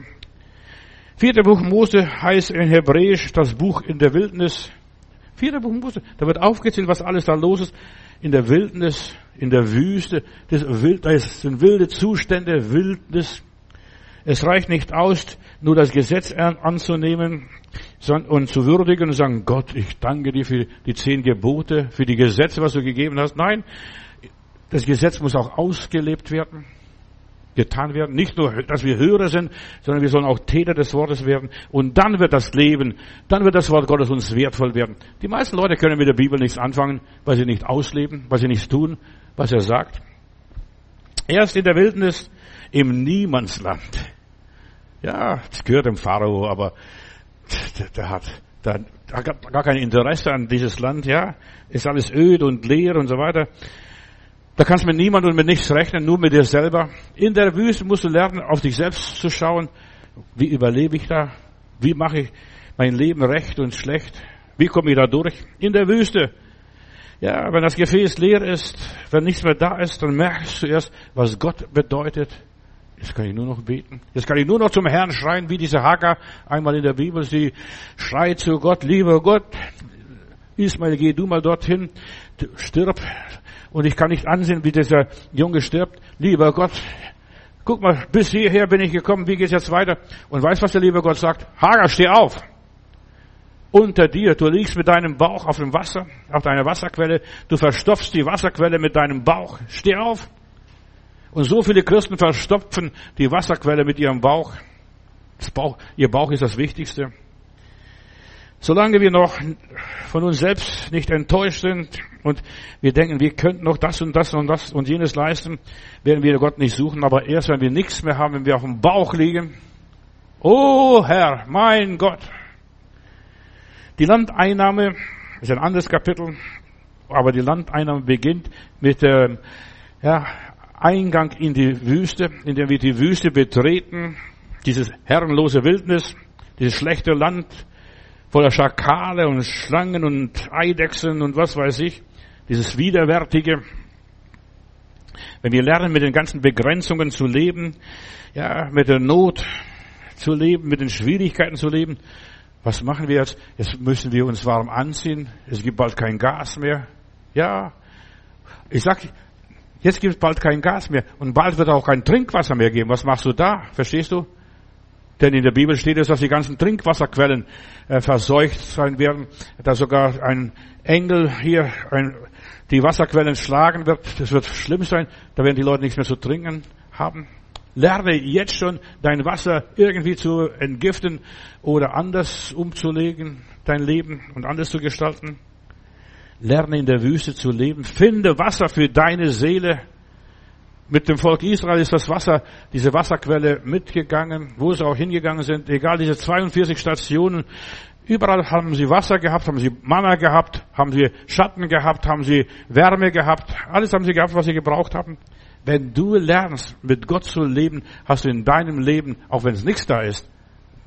[SPEAKER 1] Vierte Buch Mose heißt in Hebräisch das Buch in der Wildnis. Vierte Buch Mose. Da wird aufgezählt, was alles da los ist. In der Wildnis, in der Wüste. Das, das sind wilde Zustände, Wildnis. Es reicht nicht aus, nur das Gesetz anzunehmen und zu würdigen und sagen, Gott, ich danke dir für die zehn Gebote, für die Gesetze, was du gegeben hast. Nein, das Gesetz muss auch ausgelebt werden getan werden. Nicht nur, dass wir Hörer sind, sondern wir sollen auch Täter des Wortes werden. Und dann wird das Leben, dann wird das Wort Gottes uns wertvoll werden. Die meisten Leute können mit der Bibel nichts anfangen, weil sie nicht ausleben, weil sie nichts tun, was er sagt. Erst in der Wildnis, im Niemandsland. Ja, das gehört dem Pharao, aber der hat, hat gar kein Interesse an dieses Land, ja. Ist alles öd und leer und so weiter. Da kannst du mit niemand und mit nichts rechnen, nur mit dir selber. In der Wüste musst du lernen, auf dich selbst zu schauen. Wie überlebe ich da? Wie mache ich mein Leben recht und schlecht? Wie komme ich da durch? In der Wüste. Ja, wenn das Gefäß leer ist, wenn nichts mehr da ist, dann merkst du erst, was Gott bedeutet. Jetzt kann ich nur noch beten. Jetzt kann ich nur noch zum Herrn schreien, wie diese Hagar einmal in der Bibel. Sie schreit zu Gott, lieber Gott, Ismael, geh du mal dorthin, stirb, und ich kann nicht ansehen, wie dieser Junge stirbt. Lieber Gott, guck mal, bis hierher bin ich gekommen, wie geht's jetzt weiter? Und weißt was der liebe Gott sagt? Hagar, steh auf! Unter dir, du liegst mit deinem Bauch auf dem Wasser, auf deiner Wasserquelle, du verstopfst die Wasserquelle mit deinem Bauch. Steh auf! Und so viele Christen verstopfen die Wasserquelle mit ihrem Bauch. Bauch ihr Bauch ist das Wichtigste. Solange wir noch von uns selbst nicht enttäuscht sind und wir denken, wir könnten noch das und das und das und jenes leisten, werden wir Gott nicht suchen. Aber erst wenn wir nichts mehr haben, wenn wir auf dem Bauch liegen, oh Herr, mein Gott. Die Landeinnahme ist ein anderes Kapitel, aber die Landeinnahme beginnt mit dem ja, Eingang in die Wüste, indem wir die Wüste betreten, dieses herrenlose Wildnis, dieses schlechte Land voller Schakale und Schlangen und Eidechsen und was weiß ich, dieses Widerwärtige. Wenn wir lernen, mit den ganzen Begrenzungen zu leben, ja, mit der Not zu leben, mit den Schwierigkeiten zu leben, was machen wir jetzt? Jetzt müssen wir uns warm anziehen. Es gibt bald kein Gas mehr. Ja, ich sag, jetzt gibt es bald kein Gas mehr und bald wird auch kein Trinkwasser mehr geben. Was machst du da? Verstehst du? Denn in der Bibel steht es, dass die ganzen Trinkwasserquellen äh, verseucht sein werden, dass sogar ein Engel hier ein, die Wasserquellen schlagen wird. Das wird schlimm sein. Da werden die Leute nichts mehr zu trinken haben. Lerne jetzt schon dein Wasser irgendwie zu entgiften oder anders umzulegen, dein Leben und anders zu gestalten. Lerne in der Wüste zu leben. Finde Wasser für deine Seele. Mit dem Volk Israel ist das Wasser, diese Wasserquelle mitgegangen, wo sie auch hingegangen sind. Egal, diese 42 Stationen. Überall haben sie Wasser gehabt, haben sie Manna gehabt, haben sie Schatten gehabt, haben sie Wärme gehabt. Alles haben sie gehabt, was sie gebraucht haben. Wenn du lernst, mit Gott zu leben, hast du in deinem Leben, auch wenn es nichts da ist,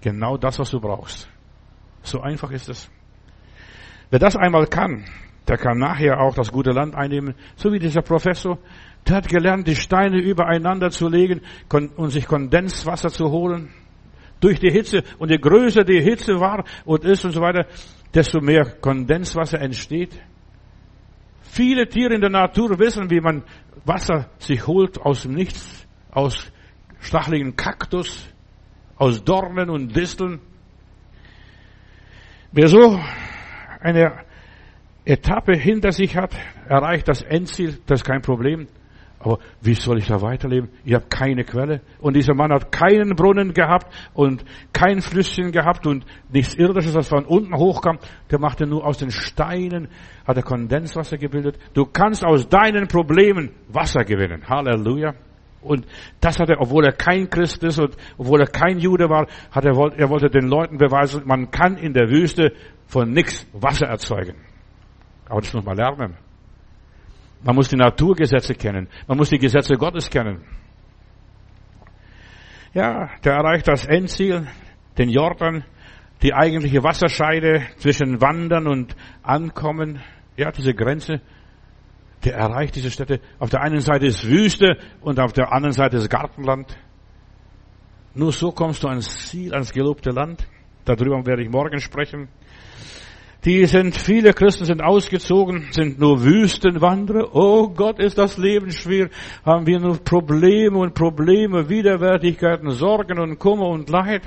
[SPEAKER 1] genau das, was du brauchst. So einfach ist es. Wer das einmal kann, der kann nachher auch das gute Land einnehmen, so wie dieser Professor. Der hat gelernt, die Steine übereinander zu legen und sich Kondenswasser zu holen. Durch die Hitze. Und je größer die Hitze war und ist und so weiter, desto mehr Kondenswasser entsteht. Viele Tiere in der Natur wissen, wie man Wasser sich holt aus dem Nichts, aus stacheligen Kaktus, aus Dornen und Disteln. Wer so eine Etappe hinter sich hat, erreicht das Endziel, das ist kein Problem. Aber wie soll ich da weiterleben? Ich habe keine Quelle. Und dieser Mann hat keinen Brunnen gehabt und kein Flüsschen gehabt und nichts Irdisches, das von unten hochkam. Der machte nur aus den Steinen, hat er Kondenswasser gebildet. Du kannst aus deinen Problemen Wasser gewinnen. Halleluja. Und das hat er, obwohl er kein Christ ist und obwohl er kein Jude war, hat er, er wollte den Leuten beweisen, man kann in der Wüste von nichts Wasser erzeugen. Aber das muss man lernen. Man muss die Naturgesetze kennen. Man muss die Gesetze Gottes kennen. Ja, der erreicht das Endziel, den Jordan, die eigentliche Wasserscheide zwischen Wandern und Ankommen. Ja, diese Grenze. Der erreicht diese Städte. Auf der einen Seite ist Wüste und auf der anderen Seite ist Gartenland. Nur so kommst du ans Ziel, ans gelobte Land. Darüber werde ich morgen sprechen. Die sind, viele Christen sind ausgezogen, sind nur Wüstenwanderer. Oh Gott, ist das Leben schwer. Haben wir nur Probleme und Probleme, Widerwärtigkeiten, Sorgen und Kummer und Leid.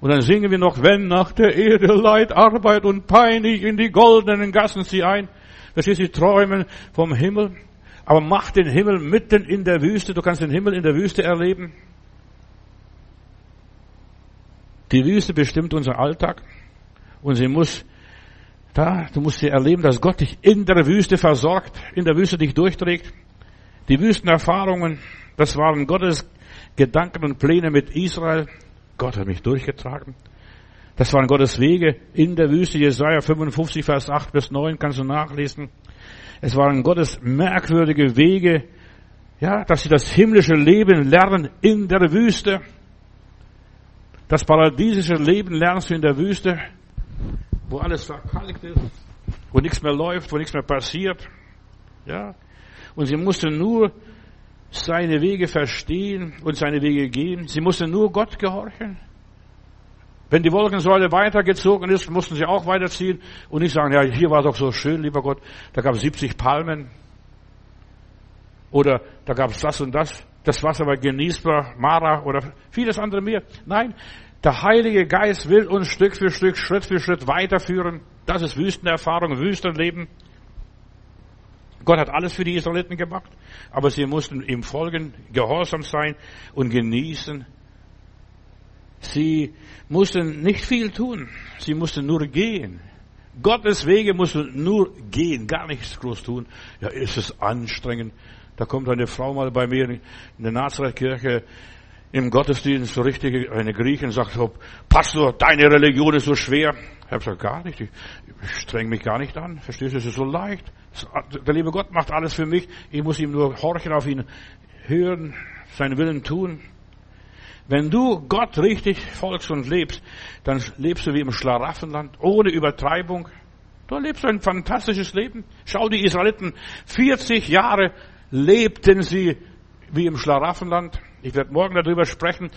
[SPEAKER 1] Und dann singen wir noch, wenn nach der Erde Leid, Arbeit und Pein ich in die goldenen Gassen sie ein. Das ist die Träumen vom Himmel. Aber mach den Himmel mitten in der Wüste. Du kannst den Himmel in der Wüste erleben. Die Wüste bestimmt unser Alltag. Und sie muss da, du musst dir erleben, dass Gott dich in der Wüste versorgt, in der Wüste dich durchträgt. Die Wüstenerfahrungen, das waren Gottes Gedanken und Pläne mit Israel. Gott hat mich durchgetragen. Das waren Gottes Wege in der Wüste. Jesaja 55, Vers 8 bis 9 kannst du nachlesen. Es waren Gottes merkwürdige Wege, ja, dass sie das himmlische Leben lernen in der Wüste. Das paradiesische Leben lernst du in der Wüste wo alles verkalkt ist, wo nichts mehr läuft, wo nichts mehr passiert. Ja? Und sie musste nur seine Wege verstehen und seine Wege gehen. Sie musste nur Gott gehorchen. Wenn die Wolkensäule weitergezogen ist, mussten sie auch weiterziehen und nicht sagen, ja, hier war doch so schön, lieber Gott, da gab es 70 Palmen. Oder da gab es das und das. Das Wasser war genießbar, Mara oder vieles andere mehr. Nein, der Heilige Geist will uns Stück für Stück, Schritt für Schritt weiterführen. Das ist Wüstenerfahrung, Wüstenleben. Gott hat alles für die Israeliten gemacht, aber sie mussten ihm folgen, gehorsam sein und genießen. Sie mussten nicht viel tun, sie mussten nur gehen. Gottes Wege mussten nur gehen, gar nichts groß tun. Ja, ist es anstrengend. Da kommt eine Frau mal bei mir in der Nazareth-Kirche, im Gottesdienst so richtig eine Griechin sagt, oh, Pastor, deine Religion ist so schwer. Ich habe gesagt, gar nicht. Ich, streng mich gar nicht an. Verstehst du, es ist so leicht. Der liebe Gott macht alles für mich. Ich muss ihm nur horchen auf ihn, hören, seinen Willen tun. Wenn du Gott richtig folgst und lebst, dann lebst du wie im Schlaraffenland, ohne Übertreibung. Du lebst ein fantastisches Leben. Schau die Israeliten, 40 Jahre lebten sie wie im Schlaraffenland. Ich werde morgen darüber sprechen.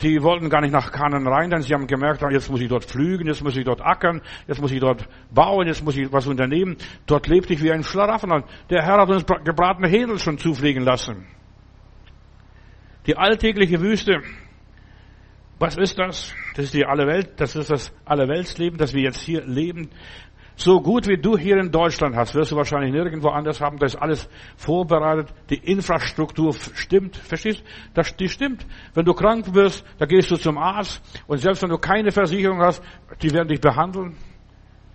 [SPEAKER 1] Die wollten gar nicht nach Kanan rein, denn sie haben gemerkt, ah, jetzt muss ich dort pflügen, jetzt muss ich dort ackern, jetzt muss ich dort bauen, jetzt muss ich was unternehmen. Dort lebte ich wie ein Schlaraffenland. Der Herr hat uns gebratene Händel schon zufliegen lassen. Die alltägliche Wüste. Was ist das? Das ist die alle Welt, das ist das Allerweltsleben, das wir jetzt hier leben. So gut wie du hier in Deutschland hast, wirst du wahrscheinlich nirgendwo anders haben. Da ist alles vorbereitet. Die Infrastruktur stimmt. Verstehst? Das, die stimmt. Wenn du krank wirst, da gehst du zum Arzt. Und selbst wenn du keine Versicherung hast, die werden dich behandeln.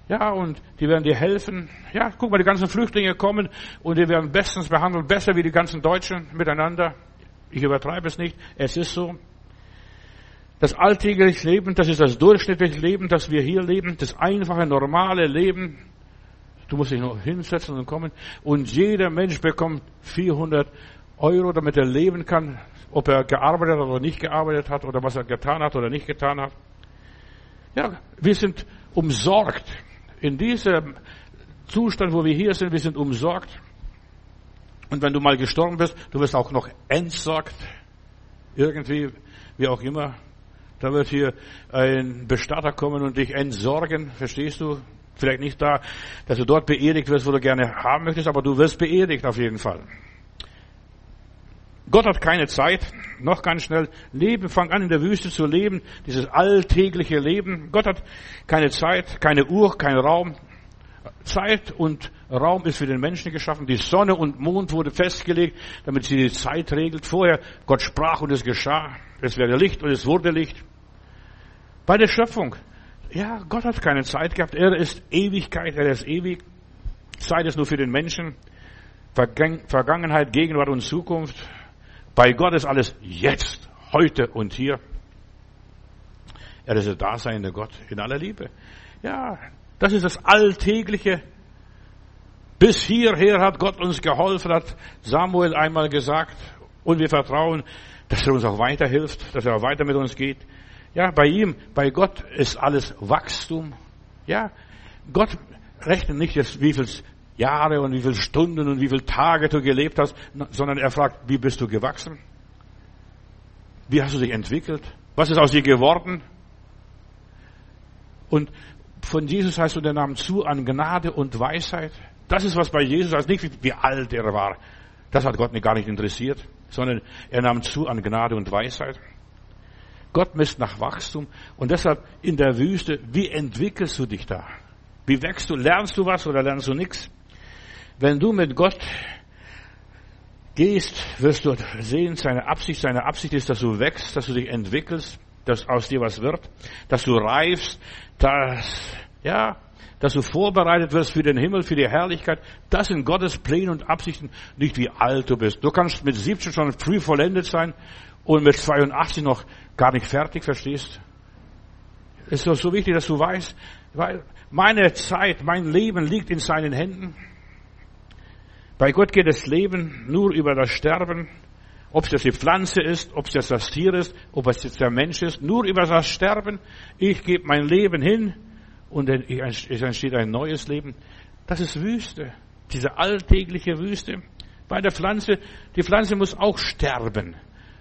[SPEAKER 1] Ja, und die werden dir helfen. Ja, guck mal, die ganzen Flüchtlinge kommen und die werden bestens behandelt. Besser wie die ganzen Deutschen miteinander. Ich übertreibe es nicht. Es ist so. Das alltägliche Leben, das ist das durchschnittliche Leben, das wir hier leben, das einfache, normale Leben. Du musst dich nur hinsetzen und kommen. Und jeder Mensch bekommt 400 Euro, damit er leben kann, ob er gearbeitet hat oder nicht gearbeitet hat, oder was er getan hat oder nicht getan hat. Ja, wir sind umsorgt. In diesem Zustand, wo wir hier sind, wir sind umsorgt. Und wenn du mal gestorben bist, du wirst auch noch entsorgt. Irgendwie, wie auch immer. Da wird hier ein Bestatter kommen und dich entsorgen, verstehst du? Vielleicht nicht da, dass du dort beerdigt wirst, wo du gerne haben möchtest, aber du wirst beerdigt auf jeden Fall. Gott hat keine Zeit, noch ganz schnell leben, fang an in der Wüste zu leben, dieses alltägliche Leben. Gott hat keine Zeit, keine Uhr, kein Raum. Zeit und Raum ist für den Menschen geschaffen. Die Sonne und Mond wurde festgelegt, damit sie die Zeit regelt. Vorher Gott sprach und es geschah. Es werde Licht und es wurde Licht. Bei der Schöpfung. Ja, Gott hat keine Zeit gehabt. Er ist Ewigkeit, er ist ewig. Zeit ist nur für den Menschen. Vergangenheit, Gegenwart und Zukunft. Bei Gott ist alles jetzt, heute und hier. Er ist der daseinende Gott in aller Liebe. Ja, das ist das Alltägliche. Bis hierher hat Gott uns geholfen, hat Samuel einmal gesagt. Und wir vertrauen, dass er uns auch weiterhilft, dass er auch weiter mit uns geht. Ja, bei ihm, bei Gott ist alles Wachstum. Ja, Gott rechnet nicht jetzt, wie viel Jahre und wie viele Stunden und wie viele Tage du gelebt hast, sondern er fragt, wie bist du gewachsen? Wie hast du dich entwickelt? Was ist aus dir geworden? Und von Jesus heißt du der Namen zu an Gnade und Weisheit. Das ist was bei Jesus heißt, nicht wie alt er war. Das hat Gott gar nicht interessiert, sondern er nahm zu an Gnade und Weisheit. Gott misst nach Wachstum und deshalb in der Wüste, wie entwickelst du dich da? Wie wächst du? Lernst du was oder lernst du nichts? Wenn du mit Gott gehst, wirst du sehen, seine Absicht, seine Absicht ist, dass du wächst, dass du dich entwickelst, dass aus dir was wird, dass du reifst, dass, ja, dass du vorbereitet wirst für den Himmel, für die Herrlichkeit. Das sind Gottes Pläne und Absichten, nicht wie alt du bist. Du kannst mit 17 schon früh vollendet sein und mit 82 noch gar nicht fertig, verstehst? Es ist doch so wichtig, dass du weißt, weil meine Zeit, mein Leben liegt in seinen Händen. Bei Gott geht das Leben nur über das Sterben. Ob es jetzt die Pflanze ist, ob es jetzt das Tier ist, ob es jetzt der Mensch ist, nur über das Sterben. Ich gebe mein Leben hin und es entsteht ein neues Leben. Das ist Wüste, diese alltägliche Wüste. Bei der Pflanze, die Pflanze muss auch sterben.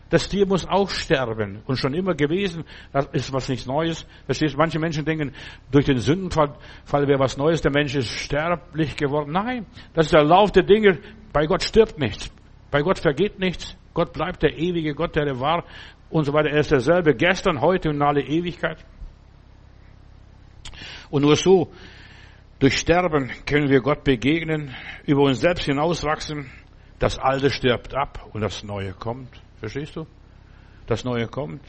[SPEAKER 1] Das Tier muss auch sterben und schon immer gewesen. Das ist was nichts Neues. Verstehst? Manche Menschen denken, durch den Sündenfall wäre was Neues. Der Mensch ist sterblich geworden. Nein, das ist der Lauf der Dinge. Bei Gott stirbt nichts. Bei Gott vergeht nichts. Gott bleibt der ewige Gott, der er war und so weiter. Er ist derselbe gestern, heute und in alle Ewigkeit. Und nur so, durch Sterben können wir Gott begegnen, über uns selbst hinauswachsen. Das Alte stirbt ab und das Neue kommt. Verstehst du? Das Neue kommt.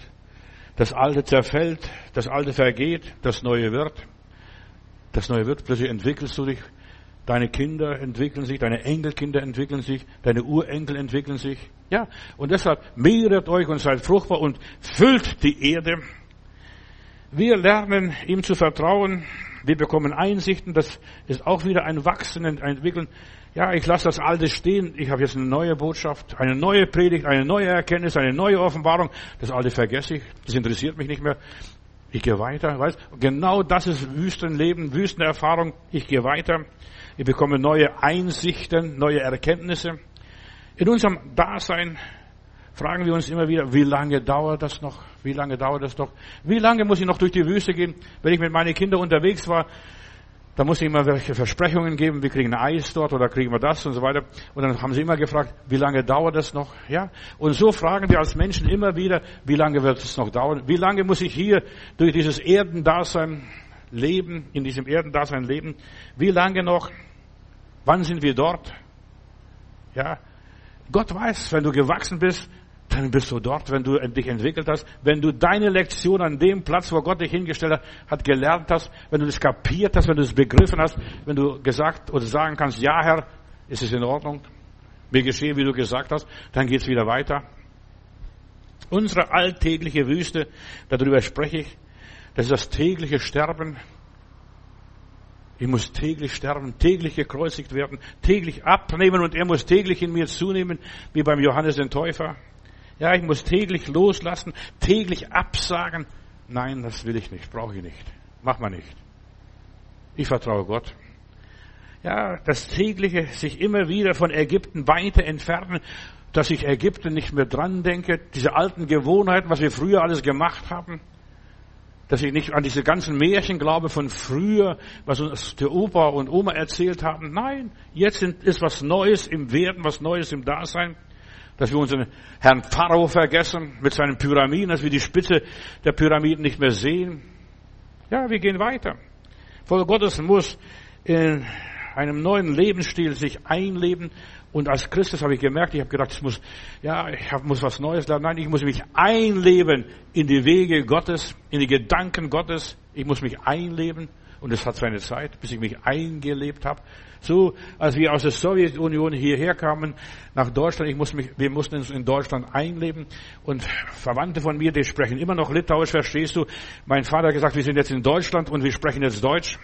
[SPEAKER 1] Das Alte zerfällt, das Alte vergeht, das Neue wird. Das Neue wird, plötzlich entwickelst du dich. Deine Kinder entwickeln sich, deine Enkelkinder entwickeln sich, deine Urenkel entwickeln sich. Ja, und deshalb mehret euch und seid fruchtbar und füllt die Erde. Wir lernen ihm zu vertrauen. Wir bekommen Einsichten, das ist auch wieder ein Wachsen, ein Entwickeln. Ja, ich lasse das Alte stehen. Ich habe jetzt eine neue Botschaft, eine neue Predigt, eine neue Erkenntnis, eine neue Offenbarung. Das Alte vergesse ich. Das interessiert mich nicht mehr. Ich gehe weiter, weißt? Genau das ist Wüstenleben, Wüstenerfahrung. Ich gehe weiter. Ich bekomme neue Einsichten, neue Erkenntnisse. In unserem Dasein fragen wir uns immer wieder, wie lange dauert das noch? Wie lange dauert das noch? Wie lange muss ich noch durch die Wüste gehen? Wenn ich mit meinen Kindern unterwegs war, da musste ich immer welche Versprechungen geben, wir kriegen Eis dort oder kriegen wir das und so weiter. Und dann haben sie immer gefragt, wie lange dauert das noch? Ja. Und so fragen wir als Menschen immer wieder, wie lange wird es noch dauern? Wie lange muss ich hier durch dieses Erdendasein leben, in diesem Erdendasein leben? Wie lange noch? Wann sind wir dort? Ja. Gott weiß, wenn du gewachsen bist, dann bist du dort, wenn du dich entwickelt hast, wenn du deine Lektion an dem Platz, wo Gott dich hingestellt hat, gelernt hast, wenn du das kapiert hast, wenn du es begriffen hast, wenn du gesagt oder sagen kannst, ja Herr, ist es in Ordnung, mir geschehen, wie du gesagt hast, dann geht's wieder weiter. Unsere alltägliche Wüste, darüber spreche ich, das ist das tägliche Sterben. Ich muss täglich sterben, täglich gekreuzigt werden, täglich abnehmen und er muss täglich in mir zunehmen, wie beim Johannes den Täufer. Ja, ich muss täglich loslassen, täglich absagen. Nein, das will ich nicht, brauche ich nicht. Mach mal nicht. Ich vertraue Gott. Ja, das tägliche sich immer wieder von Ägypten weiter entfernen, dass ich Ägypten nicht mehr dran denke, diese alten Gewohnheiten, was wir früher alles gemacht haben, dass ich nicht an diese ganzen Märchen glaube von früher, was uns der Opa und Oma erzählt haben. Nein, jetzt ist was Neues im Werden, was Neues im Dasein dass wir unseren Herrn Pharao vergessen mit seinen Pyramiden, dass wir die Spitze der Pyramiden nicht mehr sehen. Ja, wir gehen weiter. Volk Gottes muss in einem neuen Lebensstil sich einleben. Und als Christus habe ich gemerkt, ich habe gedacht, ich muss, ja, ich muss was Neues lernen. Nein, ich muss mich einleben in die Wege Gottes, in die Gedanken Gottes. Ich muss mich einleben. Und es hat seine Zeit, bis ich mich eingelebt habe. So, als wir aus der Sowjetunion hierher kamen, nach Deutschland, ich muss mich, wir mussten uns in Deutschland einleben. Und Verwandte von mir, die sprechen immer noch Litauisch, verstehst du? Mein Vater hat gesagt, wir sind jetzt in Deutschland und wir sprechen jetzt Deutsch.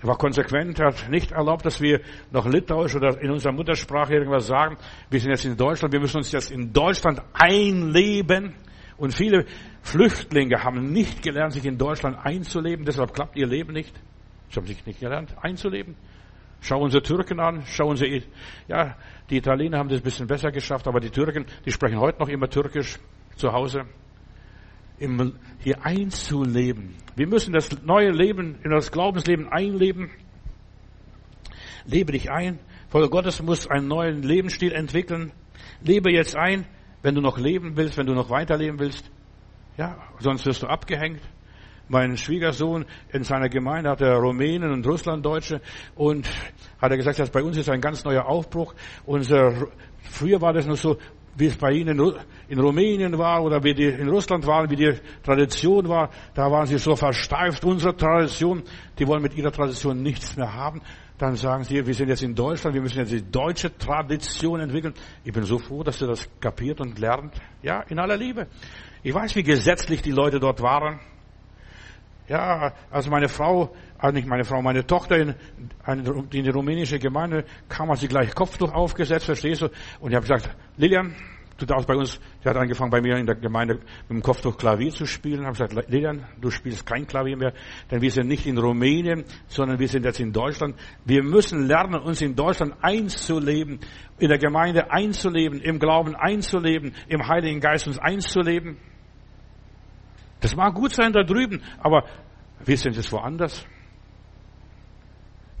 [SPEAKER 1] Er war konsequent, hat nicht erlaubt, dass wir noch Litauisch oder in unserer Muttersprache irgendwas sagen. Wir sind jetzt in Deutschland, wir müssen uns jetzt in Deutschland einleben. Und viele Flüchtlinge haben nicht gelernt, sich in Deutschland einzuleben, deshalb klappt ihr Leben nicht. Sie haben sich nicht gelernt, einzuleben. Schau unsere Türken an, schau unsere, ja, die Italiener haben das ein bisschen besser geschafft, aber die Türken, die sprechen heute noch immer Türkisch zu Hause. Im, hier einzuleben. Wir müssen das neue Leben, in das Glaubensleben einleben. Lebe dich ein. Volk Gottes muss einen neuen Lebensstil entwickeln. Lebe jetzt ein, wenn du noch leben willst, wenn du noch weiterleben willst. Ja, sonst wirst du abgehängt. Mein Schwiegersohn in seiner Gemeinde hat er Rumänen und Russlanddeutsche und hat er gesagt, dass bei uns ist ein ganz neuer Aufbruch. Unser, früher war das noch so, wie es bei Ihnen in Rumänien war oder wie die in Russland waren, wie die Tradition war, da waren sie so versteift. Unsere Tradition, die wollen mit ihrer Tradition nichts mehr haben. Dann sagen sie, wir sind jetzt in Deutschland, wir müssen jetzt die deutsche Tradition entwickeln. Ich bin so froh, dass ihr das kapiert und lernt. Ja, in aller Liebe. Ich weiß, wie gesetzlich die Leute dort waren. Ja, also meine Frau, also nicht meine Frau, meine Tochter in, in die rumänische Gemeinde kam, hat sie gleich Kopftuch aufgesetzt, verstehst du? Und ich habe gesagt, Lilian, du darfst bei uns, sie hat angefangen bei mir in der Gemeinde mit dem Kopftuch Klavier zu spielen. Ich habe gesagt, Lilian, du spielst kein Klavier mehr, denn wir sind nicht in Rumänien, sondern wir sind jetzt in Deutschland. Wir müssen lernen, uns in Deutschland einzuleben, in der Gemeinde einzuleben, im Glauben einzuleben, im Heiligen Geist uns einzuleben. Das mag gut sein da drüben, aber wir sind jetzt woanders.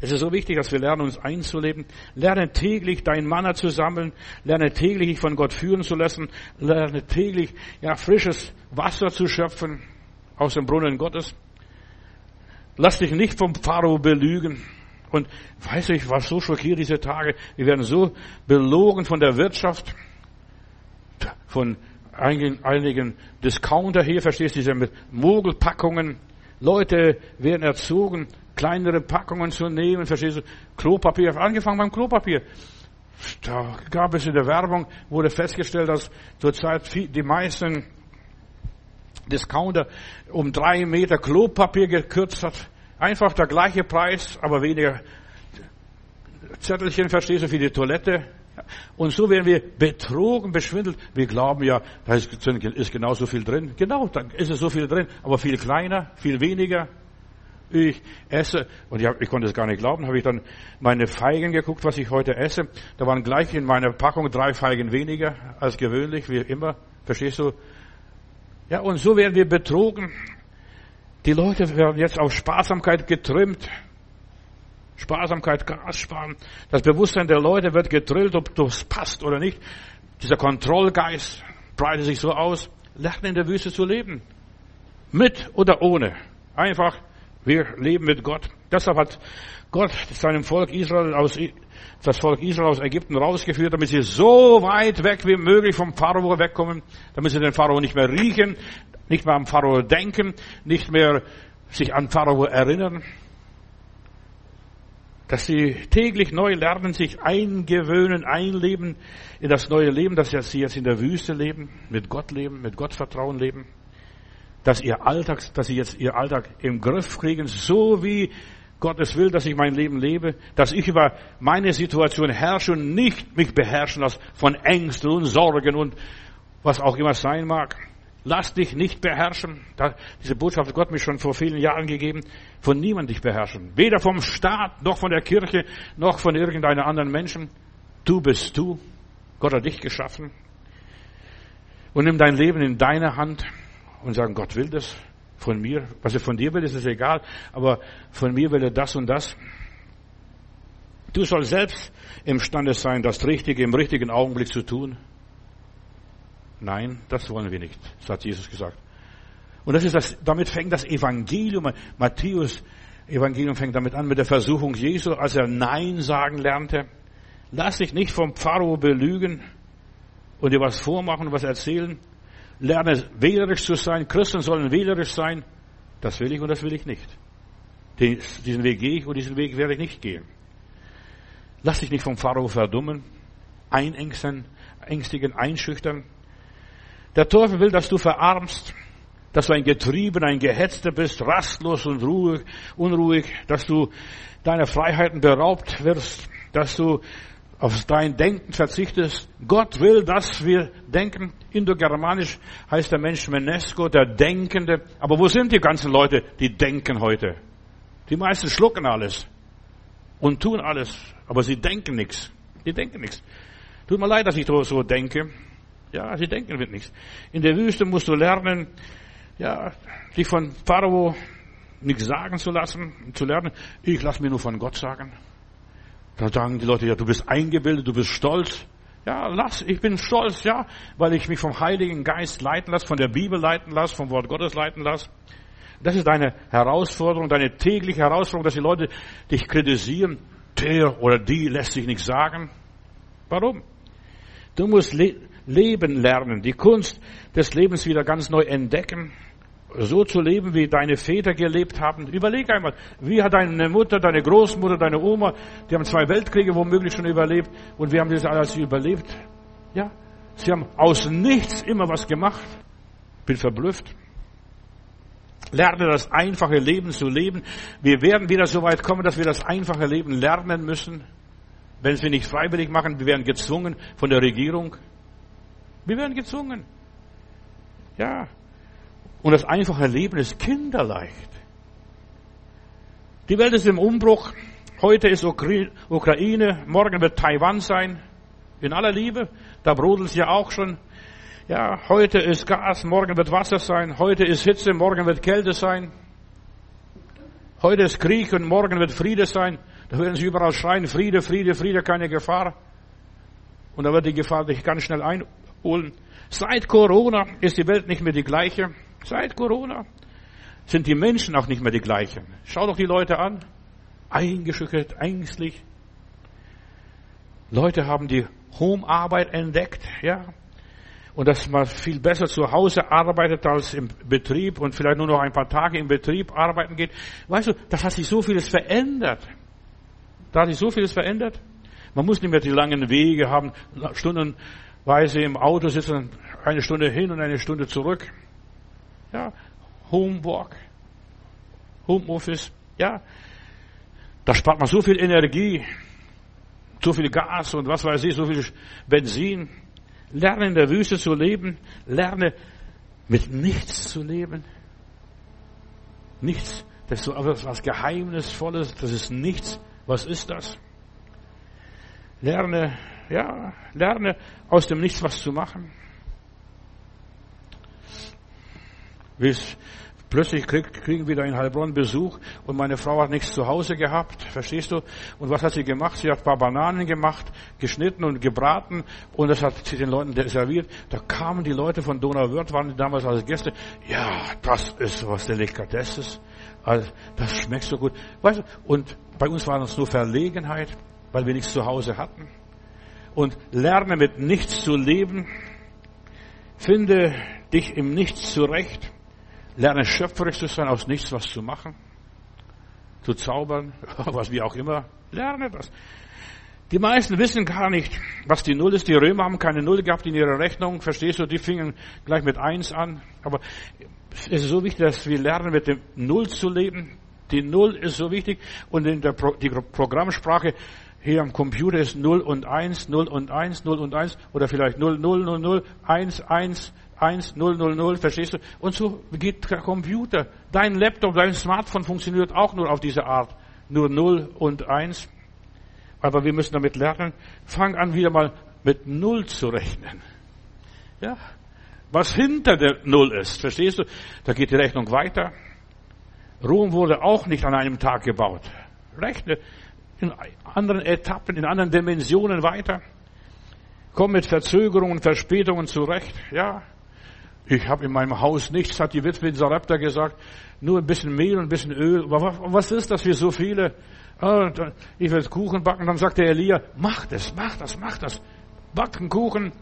[SPEAKER 1] Es ist so wichtig, dass wir lernen, uns einzuleben. Lerne täglich dein Manna zu sammeln. Lerne täglich dich von Gott führen zu lassen. Lerne täglich, ja, frisches Wasser zu schöpfen aus dem Brunnen Gottes. Lass dich nicht vom Pharao belügen. Und weiß ich, was so schockiert diese Tage. Wir werden so belogen von der Wirtschaft, von einigen, einigen Discounter hier, verstehst du, diese mit Mogelpackungen. Leute werden erzogen, kleinere Packungen zu nehmen, verstehst du, Klopapier, angefangen beim Klopapier. Da gab es in der Werbung, wurde festgestellt, dass zurzeit die meisten Discounter um drei Meter Klopapier gekürzt hat. Einfach der gleiche Preis, aber weniger Zettelchen, verstehst du, für die Toilette. Und so werden wir betrogen, beschwindelt. Wir glauben ja, da ist, genauso viel drin. Genau, da ist es so viel drin, aber viel kleiner, viel weniger. Ich esse, und ich, ich konnte es gar nicht glauben, habe ich dann meine Feigen geguckt, was ich heute esse. Da waren gleich in meiner Packung drei Feigen weniger als gewöhnlich, wie immer. Verstehst du? Ja, und so werden wir betrogen. Die Leute werden jetzt auf Sparsamkeit getrimmt. Sparsamkeit, Gas sparen. Das Bewusstsein der Leute wird gedrillt, ob das passt oder nicht. Dieser Kontrollgeist breitet sich so aus. Lernen in der Wüste zu leben. Mit oder ohne. Einfach, wir leben mit Gott. Deshalb hat Gott seinem Volk Israel aus, das Volk Israel aus Ägypten rausgeführt, damit sie so weit weg wie möglich vom Pharao wegkommen, damit sie den Pharao nicht mehr riechen, nicht mehr am Pharao denken, nicht mehr sich an Pharao erinnern dass sie täglich neu lernen, sich eingewöhnen, einleben in das neue Leben, dass sie jetzt in der Wüste leben, mit Gott leben, mit Gott Vertrauen leben, dass ihr Alltag, dass sie jetzt ihr Alltag im Griff kriegen, so wie Gott es will, dass ich mein Leben lebe, dass ich über meine Situation herrsche und nicht mich beherrschen lasse von Ängsten und Sorgen und was auch immer sein mag. Lass dich nicht beherrschen. Diese Botschaft hat Gott mir schon vor vielen Jahren gegeben. Von niemand dich beherrschen. Weder vom Staat, noch von der Kirche, noch von irgendeiner anderen Menschen. Du bist du. Gott hat dich geschaffen. Und nimm dein Leben in deine Hand und sagen, Gott will das von mir. Was er von dir will, ist es egal. Aber von mir will er das und das. Du sollst selbst imstande sein, das Richtige im richtigen Augenblick zu tun. Nein, das wollen wir nicht, das hat Jesus gesagt. Und das ist das, damit fängt das Evangelium, Matthäus Evangelium fängt damit an mit der Versuchung Jesu, als er Nein sagen lernte. Lass dich nicht vom Pharao belügen und dir was vormachen, was erzählen. Lerne wählerisch zu sein. Christen sollen wählerisch sein. Das will ich und das will ich nicht. diesen Weg gehe ich und diesen Weg werde ich nicht gehen. Lass dich nicht vom Pharao verdummen, einängsten, ängstigen, einschüchtern. Der Teufel will, dass du verarmst, dass du ein Getriebener, ein Gehetzter bist, rastlos und ruhig, unruhig, dass du deiner Freiheiten beraubt wirst, dass du auf dein Denken verzichtest. Gott will, dass wir denken. Indogermanisch heißt der Mensch Menesco, der Denkende. Aber wo sind die ganzen Leute, die denken heute? Die meisten schlucken alles und tun alles, aber sie denken nichts. Die denken nichts. Tut mir leid, dass ich so denke. Ja, sie denken wird nichts. In der Wüste musst du lernen, ja, dich von Pharao nichts sagen zu lassen, zu lernen. Ich lasse mir nur von Gott sagen. Da sagen die Leute, ja, du bist eingebildet, du bist stolz. Ja, lass, ich bin stolz, ja, weil ich mich vom Heiligen Geist leiten lasse, von der Bibel leiten lasse, vom Wort Gottes leiten lasse. Das ist deine Herausforderung, deine tägliche Herausforderung, dass die Leute dich kritisieren. Der oder die lässt sich nichts sagen. Warum? Du musst leben lernen, die Kunst des Lebens wieder ganz neu entdecken, so zu leben, wie deine Väter gelebt haben. Überleg einmal, wie hat deine Mutter, deine Großmutter, deine Oma, die haben zwei Weltkriege womöglich schon überlebt und wir haben das alles überlebt. Ja, sie haben aus nichts immer was gemacht. Bin verblüfft. Lerne das einfache Leben zu leben. Wir werden wieder so weit kommen, dass wir das einfache Leben lernen müssen. Wenn wir nicht freiwillig machen, wir werden gezwungen von der Regierung. Wir werden gezwungen. Ja. Und das einfache Leben ist kinderleicht. Die Welt ist im Umbruch. Heute ist Ukraine, morgen wird Taiwan sein. In aller Liebe. Da brodelt es ja auch schon. Ja, heute ist Gas, morgen wird Wasser sein. Heute ist Hitze, morgen wird Kälte sein. Heute ist Krieg und morgen wird Friede sein. Da werden sie überall schreien, Friede, Friede, Friede, keine Gefahr. Und da wird die Gefahr dich ganz schnell ein, holen. Seit Corona ist die Welt nicht mehr die gleiche. Seit Corona sind die Menschen auch nicht mehr die gleichen. Schau doch die Leute an. Eingeschüchtert, ängstlich. Leute haben die Homearbeit entdeckt, ja. Und dass man viel besser zu Hause arbeitet als im Betrieb und vielleicht nur noch ein paar Tage im Betrieb arbeiten geht. Weißt du, das hat sich so vieles verändert. Da hat sich so vieles verändert. Man muss nicht mehr die langen Wege haben, Stunden Weise im Auto sitzen, eine Stunde hin und eine Stunde zurück. Ja, Homework, Homeoffice. Ja, da spart man so viel Energie, so viel Gas und was weiß ich, so viel Benzin. Lerne in der Wüste zu leben, lerne mit nichts zu leben. Nichts, das ist so etwas Geheimnisvolles, das ist nichts. Was ist das? Lerne, ja, lerne aus dem Nichts was zu machen. Bis plötzlich krieg, kriegen wir da in Heilbronn Besuch und meine Frau hat nichts zu Hause gehabt, verstehst du? Und was hat sie gemacht? Sie hat ein paar Bananen gemacht, geschnitten und gebraten und das hat sie den Leuten serviert. Da kamen die Leute von Donauwörth, waren damals als Gäste. Ja, das ist was Delikatesses. Also, das schmeckt so gut. Weißt du, und bei uns war es nur Verlegenheit, weil wir nichts zu Hause hatten. Und lerne mit nichts zu leben. Finde dich im Nichts zurecht. Lerne schöpferisch zu sein, aus nichts was zu machen. Zu zaubern, was wie auch immer. Lerne das. Die meisten wissen gar nicht, was die Null ist. Die Römer haben keine Null gehabt in ihrer Rechnung. Verstehst du? Die fingen gleich mit eins an. Aber es ist so wichtig, dass wir lernen, mit dem Null zu leben. Die Null ist so wichtig. Und in der Pro die Programmsprache hier am Computer ist 0 und 1, 0 und 1, 0 und 1 oder vielleicht 0, 0, 0, 0, 1, 1, 1, 0, 0, 0, verstehst du? Und so geht der Computer. Dein Laptop, dein Smartphone funktioniert auch nur auf diese Art. Nur 0 und 1. Aber wir müssen damit lernen, fang an wieder mal mit 0 zu rechnen. Ja. Was hinter der 0 ist, verstehst du? Da geht die Rechnung weiter. Rom wurde auch nicht an einem Tag gebaut. Rechne in anderen Etappen, in anderen Dimensionen weiter. Komm mit Verzögerungen, Verspätungen zurecht. Ja, ich habe in meinem Haus nichts, hat die Witwe in Sarepta gesagt. Nur ein bisschen Mehl und ein bisschen Öl. Aber was ist das für so viele? Ah, ich will Kuchen backen. Dann sagt der Elia, mach das, mach das, mach das. Backen Kuchen,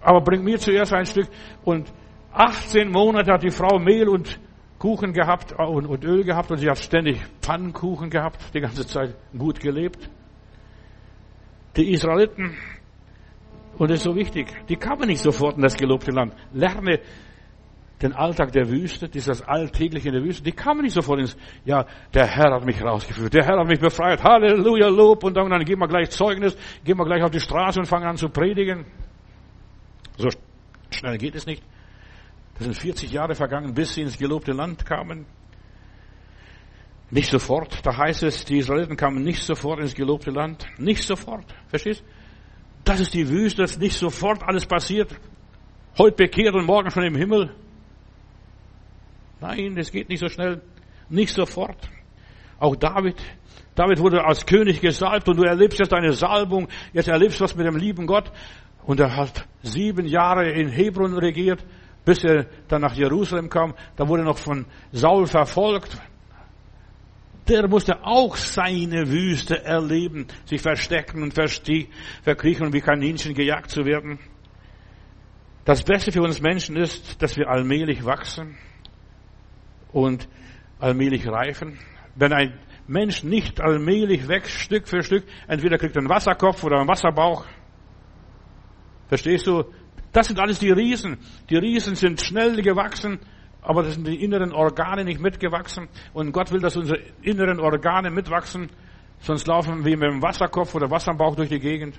[SPEAKER 1] aber bring mir zuerst ein Stück. Und 18 Monate hat die Frau Mehl und Kuchen gehabt äh, und, und Öl gehabt und sie hat ständig Pfannkuchen gehabt, die ganze Zeit gut gelebt. Die Israeliten, und das ist so wichtig, die kamen nicht sofort in das gelobte Land. Lerne den Alltag der Wüste, dieses Alltägliche in der Wüste, die kamen nicht sofort ins, ja, der Herr hat mich rausgeführt, der Herr hat mich befreit, Halleluja, Lob, und dann, dann gehen wir gleich Zeugnis, gehen wir gleich auf die Straße und fangen an zu predigen. So schnell geht es nicht. Das sind 40 Jahre vergangen, bis sie ins gelobte Land kamen. Nicht sofort. Da heißt es, die Israeliten kamen nicht sofort ins gelobte Land. Nicht sofort. Verstehst? Das ist die Wüste, dass nicht sofort alles passiert. Heute bekehrt und morgen schon im Himmel. Nein, das geht nicht so schnell. Nicht sofort. Auch David, David wurde als König gesalbt und du erlebst jetzt eine Salbung. Jetzt erlebst du was mit dem lieben Gott. Und er hat sieben Jahre in Hebron regiert bis er dann nach Jerusalem kam, da wurde er noch von Saul verfolgt. Der musste auch seine Wüste erleben, sich verstecken und verkriechen und wie Kaninchen gejagt zu werden. Das Beste für uns Menschen ist, dass wir allmählich wachsen und allmählich reifen. Wenn ein Mensch nicht allmählich wächst, Stück für Stück, entweder kriegt er einen Wasserkopf oder einen Wasserbauch. Verstehst du? Das sind alles die Riesen. Die Riesen sind schnell gewachsen, aber das sind die inneren Organe nicht mitgewachsen. Und Gott will, dass unsere inneren Organe mitwachsen, sonst laufen wir mit dem Wasserkopf oder Wasserbauch durch die Gegend.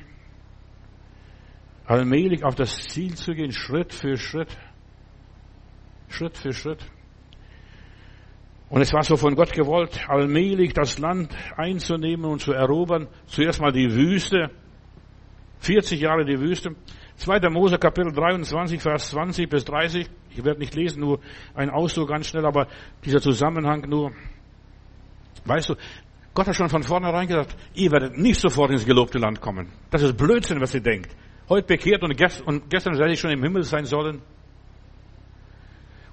[SPEAKER 1] Allmählich auf das Ziel zu gehen, Schritt für Schritt. Schritt für Schritt. Und es war so von Gott gewollt, allmählich das Land einzunehmen und zu erobern. Zuerst mal die Wüste. 40 Jahre die Wüste. 2. Mose Kapitel 23, Vers 20 bis 30. Ich werde nicht lesen, nur ein Ausdruck ganz schnell, aber dieser Zusammenhang nur. Weißt du, Gott hat schon von vornherein gesagt, ihr werdet nicht sofort ins gelobte Land kommen. Das ist Blödsinn, was ihr denkt. Heute bekehrt und gestern werde ich schon im Himmel sein sollen.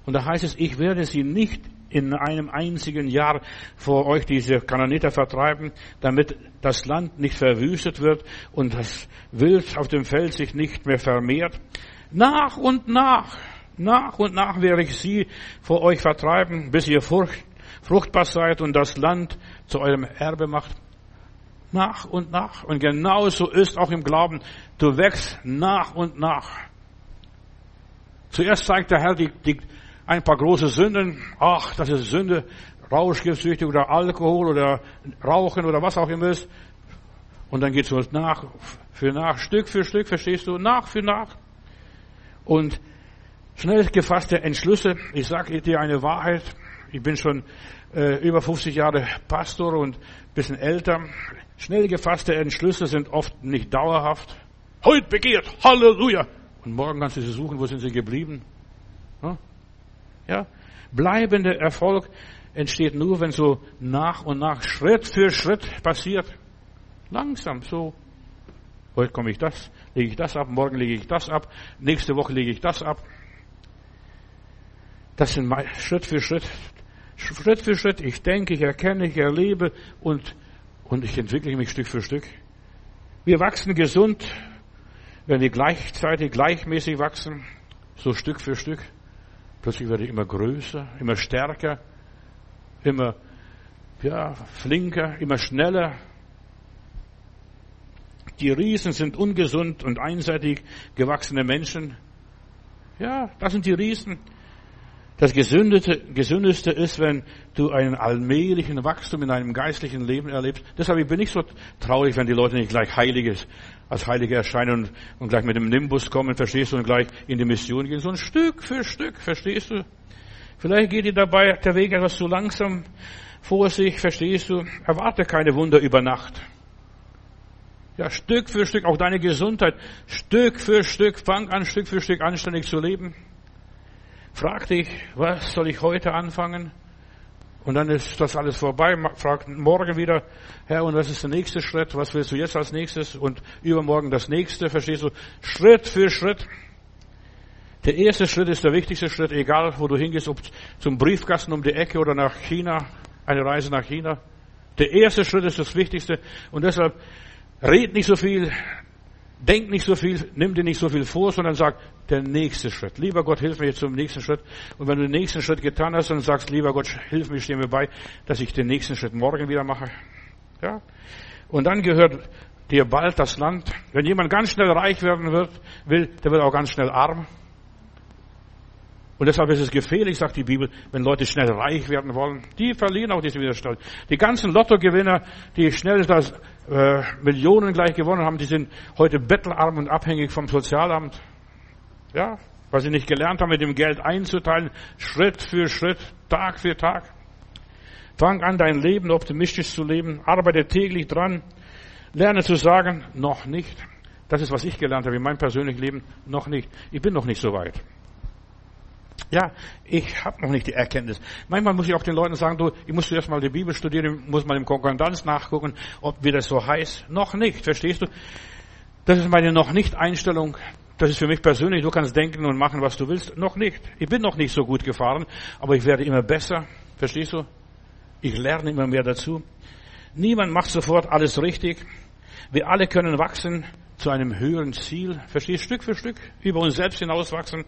[SPEAKER 1] Und da heißt es, ich werde sie nicht in einem einzigen Jahr vor euch diese Kananiter vertreiben, damit das Land nicht verwüstet wird und das Wild auf dem Feld sich nicht mehr vermehrt. Nach und nach, nach und nach werde ich sie vor euch vertreiben, bis ihr fruchtbar seid und das Land zu eurem Erbe macht. Nach und nach. Und genauso ist auch im Glauben. Du wächst nach und nach. Zuerst zeigt der Herr die, die, ein paar große Sünden. Ach, das ist Sünde. rauschgiftsüchtig oder Alkohol oder Rauchen oder was auch immer ist. Und dann geht es nach für nach, Stück für Stück, verstehst du, nach für nach. Und schnell gefasste Entschlüsse. Ich sage dir eine Wahrheit. Ich bin schon äh, über 50 Jahre Pastor und bisschen älter. Schnell gefasste Entschlüsse sind oft nicht dauerhaft. Heute begehrt, Halleluja. Und morgen kannst du sie suchen, wo sind sie geblieben? Ja? Bleibender Erfolg entsteht nur, wenn so nach und nach, Schritt für Schritt passiert. Langsam, so. Heute komme ich das, lege ich das ab, morgen lege ich das ab, nächste Woche lege ich das ab. Das sind Schritt für Schritt, Schritt für Schritt. Ich denke, ich erkenne, ich erlebe und, und ich entwickle mich Stück für Stück. Wir wachsen gesund, wenn wir gleichzeitig, gleichmäßig wachsen, so Stück für Stück. Plötzlich werde ich immer größer, immer stärker, immer ja, flinker, immer schneller. Die Riesen sind ungesund und einseitig gewachsene Menschen. Ja, das sind die Riesen. Das Gesündeste, Gesündeste ist, wenn du einen allmählichen Wachstum in deinem geistlichen Leben erlebst. Deshalb bin ich so traurig, wenn die Leute nicht gleich Heiliges als Heilige erscheinen und, und gleich mit dem Nimbus kommen, verstehst du, und gleich in die Mission gehen. So ein Stück für Stück, verstehst du? Vielleicht geht dir dabei der Weg etwas zu langsam vor sich, verstehst du? Erwarte keine Wunder über Nacht. Ja, Stück für Stück, auch deine Gesundheit, Stück für Stück, fang an, Stück für Stück anständig zu leben. Frag dich, was soll ich heute anfangen? Und dann ist das alles vorbei. Frag morgen wieder, Herr, und was ist der nächste Schritt? Was willst du jetzt als nächstes? Und übermorgen das nächste, verstehst du? Schritt für Schritt. Der erste Schritt ist der wichtigste Schritt, egal wo du hingehst, ob zum Briefkasten um die Ecke oder nach China, eine Reise nach China. Der erste Schritt ist das Wichtigste. Und deshalb red nicht so viel, denk nicht so viel, nimm dir nicht so viel vor, sondern sag, der nächste Schritt. Lieber Gott, hilf mir jetzt zum nächsten Schritt. Und wenn du den nächsten Schritt getan hast und sagst, lieber Gott, hilf mir, steh mir bei, dass ich den nächsten Schritt morgen wieder mache. Ja? Und dann gehört dir bald das Land. Wenn jemand ganz schnell reich werden wird, will, der wird auch ganz schnell arm. Und deshalb ist es gefährlich, sagt die Bibel, wenn Leute schnell reich werden wollen. Die verlieren auch diesen Widerstand. Die ganzen Lottogewinner, die schnell das äh, Millionen gleich gewonnen haben, die sind heute bettelarm und abhängig vom Sozialamt. Ja, weil sie nicht gelernt haben, mit dem Geld einzuteilen, Schritt für Schritt, Tag für Tag. Fang an, dein Leben optimistisch zu leben, arbeite täglich dran, lerne zu sagen, noch nicht. Das ist, was ich gelernt habe in meinem persönlichen Leben, noch nicht. Ich bin noch nicht so weit. Ja, ich habe noch nicht die Erkenntnis. Manchmal muss ich auch den Leuten sagen, du, ich muss zuerst mal die Bibel studieren, muss mal im Konkordanz nachgucken, ob wie das so heißt. Noch nicht, verstehst du? Das ist meine noch nicht Einstellung. Das ist für mich persönlich, du kannst denken und machen, was du willst. Noch nicht. Ich bin noch nicht so gut gefahren, aber ich werde immer besser. Verstehst du? Ich lerne immer mehr dazu. Niemand macht sofort alles richtig. Wir alle können wachsen zu einem höheren Ziel. Verstehst? Stück für Stück über uns selbst hinauswachsen.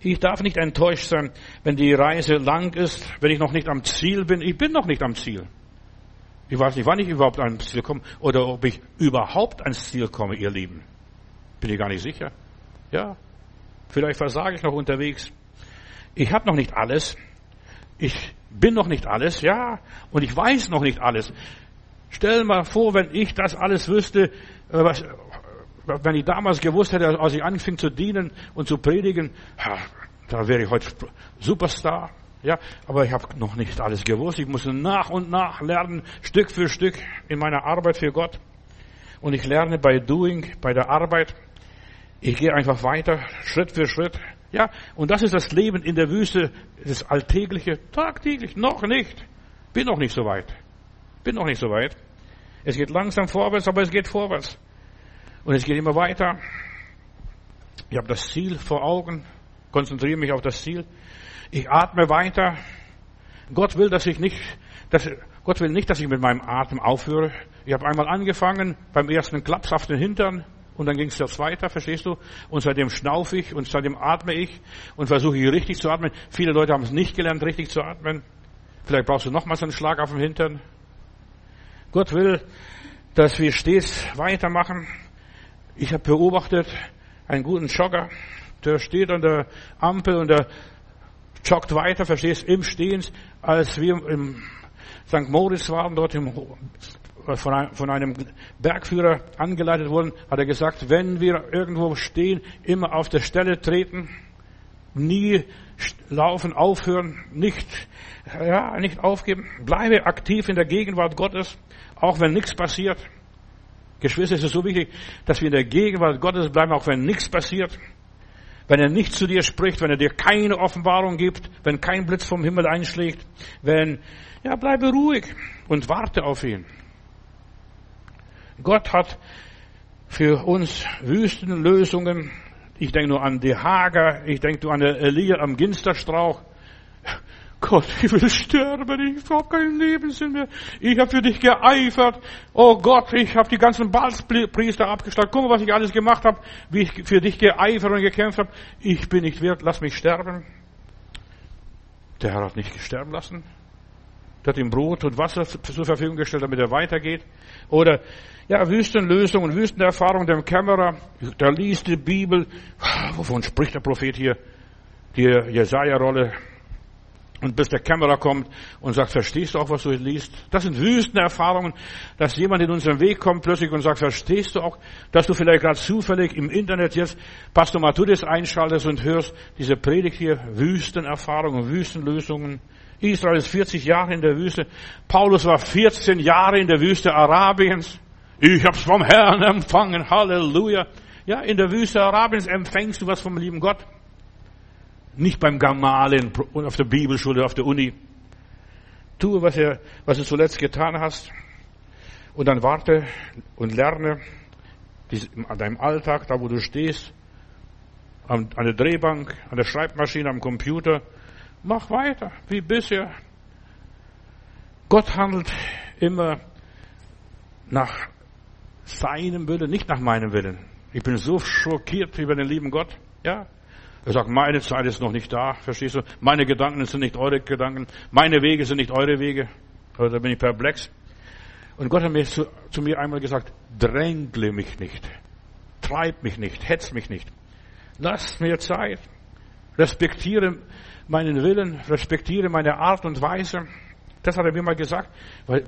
[SPEAKER 1] Ich darf nicht enttäuscht sein, wenn die Reise lang ist, wenn ich noch nicht am Ziel bin. Ich bin noch nicht am Ziel. Ich weiß nicht, wann ich überhaupt ans Ziel komme oder ob ich überhaupt ans Ziel komme, ihr Lieben. Bin ich gar nicht sicher. Ja, vielleicht versage ich noch unterwegs. Ich habe noch nicht alles. Ich bin noch nicht alles, ja, und ich weiß noch nicht alles. Stell mal vor, wenn ich das alles wüsste, äh, was, wenn ich damals gewusst hätte, als ich anfing zu dienen und zu predigen, da wäre ich heute Superstar. Ja, aber ich habe noch nicht alles gewusst. Ich muss nach und nach lernen, Stück für Stück in meiner Arbeit für Gott. Und ich lerne bei Doing, bei der Arbeit. Ich gehe einfach weiter, Schritt für Schritt. Ja, und das ist das Leben in der Wüste, das Alltägliche, tagtäglich, noch nicht. Bin noch nicht so weit. Bin noch nicht so weit. Es geht langsam vorwärts, aber es geht vorwärts. Und es geht immer weiter. Ich habe das Ziel vor Augen, konzentriere mich auf das Ziel. Ich atme weiter. Gott will, dass ich nicht, dass, Gott will nicht, dass ich mit meinem Atem aufhöre. Ich habe einmal angefangen beim ersten Klaps auf den Hintern und dann ging es jetzt weiter, verstehst du? Und seitdem schnaufe ich und seitdem atme ich und versuche ich richtig zu atmen. Viele Leute haben es nicht gelernt, richtig zu atmen. Vielleicht brauchst du nochmals einen Schlag auf den Hintern. Gott will, dass wir stets weitermachen. Ich habe beobachtet einen guten Jogger, der steht an der Ampel und der joggt weiter, verstehst, im Stehen, als wir im St. Moritz waren, dort im, von einem Bergführer angeleitet wurden, hat er gesagt, wenn wir irgendwo stehen, immer auf der Stelle treten, nie laufen, aufhören, nicht, ja, nicht aufgeben, bleibe aktiv in der Gegenwart Gottes, auch wenn nichts passiert. Geschwister, es ist so wichtig, dass wir in der Gegenwart Gottes bleiben, auch wenn nichts passiert. Wenn er nicht zu dir spricht, wenn er dir keine Offenbarung gibt, wenn kein Blitz vom Himmel einschlägt, wenn, ja, bleibe ruhig und warte auf ihn. Gott hat für uns Wüstenlösungen. Ich denke nur an die Hager, ich denke nur an Elia am Ginsterstrauch. Gott, ich will sterben, ich habe keinen Lebenssinn mehr. Ich habe für dich geeifert. Oh Gott, ich habe die ganzen Balspriester abgeschlagen. Guck mal, was ich alles gemacht habe, wie ich für dich geeifert und gekämpft habe. Ich bin nicht wert, lass mich sterben. Der Herr hat nicht sterben lassen. Der hat ihm Brot und Wasser zur Verfügung gestellt, damit er weitergeht. Oder, ja, Wüstenlösung und Wüstenerfahrung dem Kämmerer, der liest die Bibel. Wovon spricht der Prophet hier? Die Jesaja-Rolle, und bis der Kämmerer kommt und sagt, verstehst du auch, was du liest? Das sind Wüstenerfahrungen, dass jemand in unseren Weg kommt plötzlich und sagt, verstehst du auch, dass du vielleicht gerade zufällig im Internet jetzt Pastor Matthäus einschaltest und hörst diese Predigt hier, Wüstenerfahrungen, Wüstenlösungen. Israel ist 40 Jahre in der Wüste. Paulus war 14 Jahre in der Wüste Arabiens. Ich hab's vom Herrn empfangen. Halleluja. Ja, in der Wüste Arabiens empfängst du was vom lieben Gott. Nicht beim Gamalen auf der Bibelschule, auf der Uni. Tue, was, er, was du zuletzt getan hast. Und dann warte und lerne an deinem Alltag, da wo du stehst, an, der Drehbank, an der Schreibmaschine, am Computer. Mach weiter, wie bisher. Gott handelt immer nach seinem Willen, nicht nach meinem Willen. Ich bin so schockiert über den lieben Gott. Ja, er sagt, meine Zeit ist noch nicht da, verstehst du? Meine Gedanken sind nicht eure Gedanken, meine Wege sind nicht eure Wege. Also da bin ich perplex. Und Gott hat mir zu, zu mir einmal gesagt, drängle mich nicht, treib mich nicht, hetz mich nicht. Lass mir Zeit, respektiere meinen Willen, respektiere meine Art und Weise. Das hat er mir mal gesagt, weil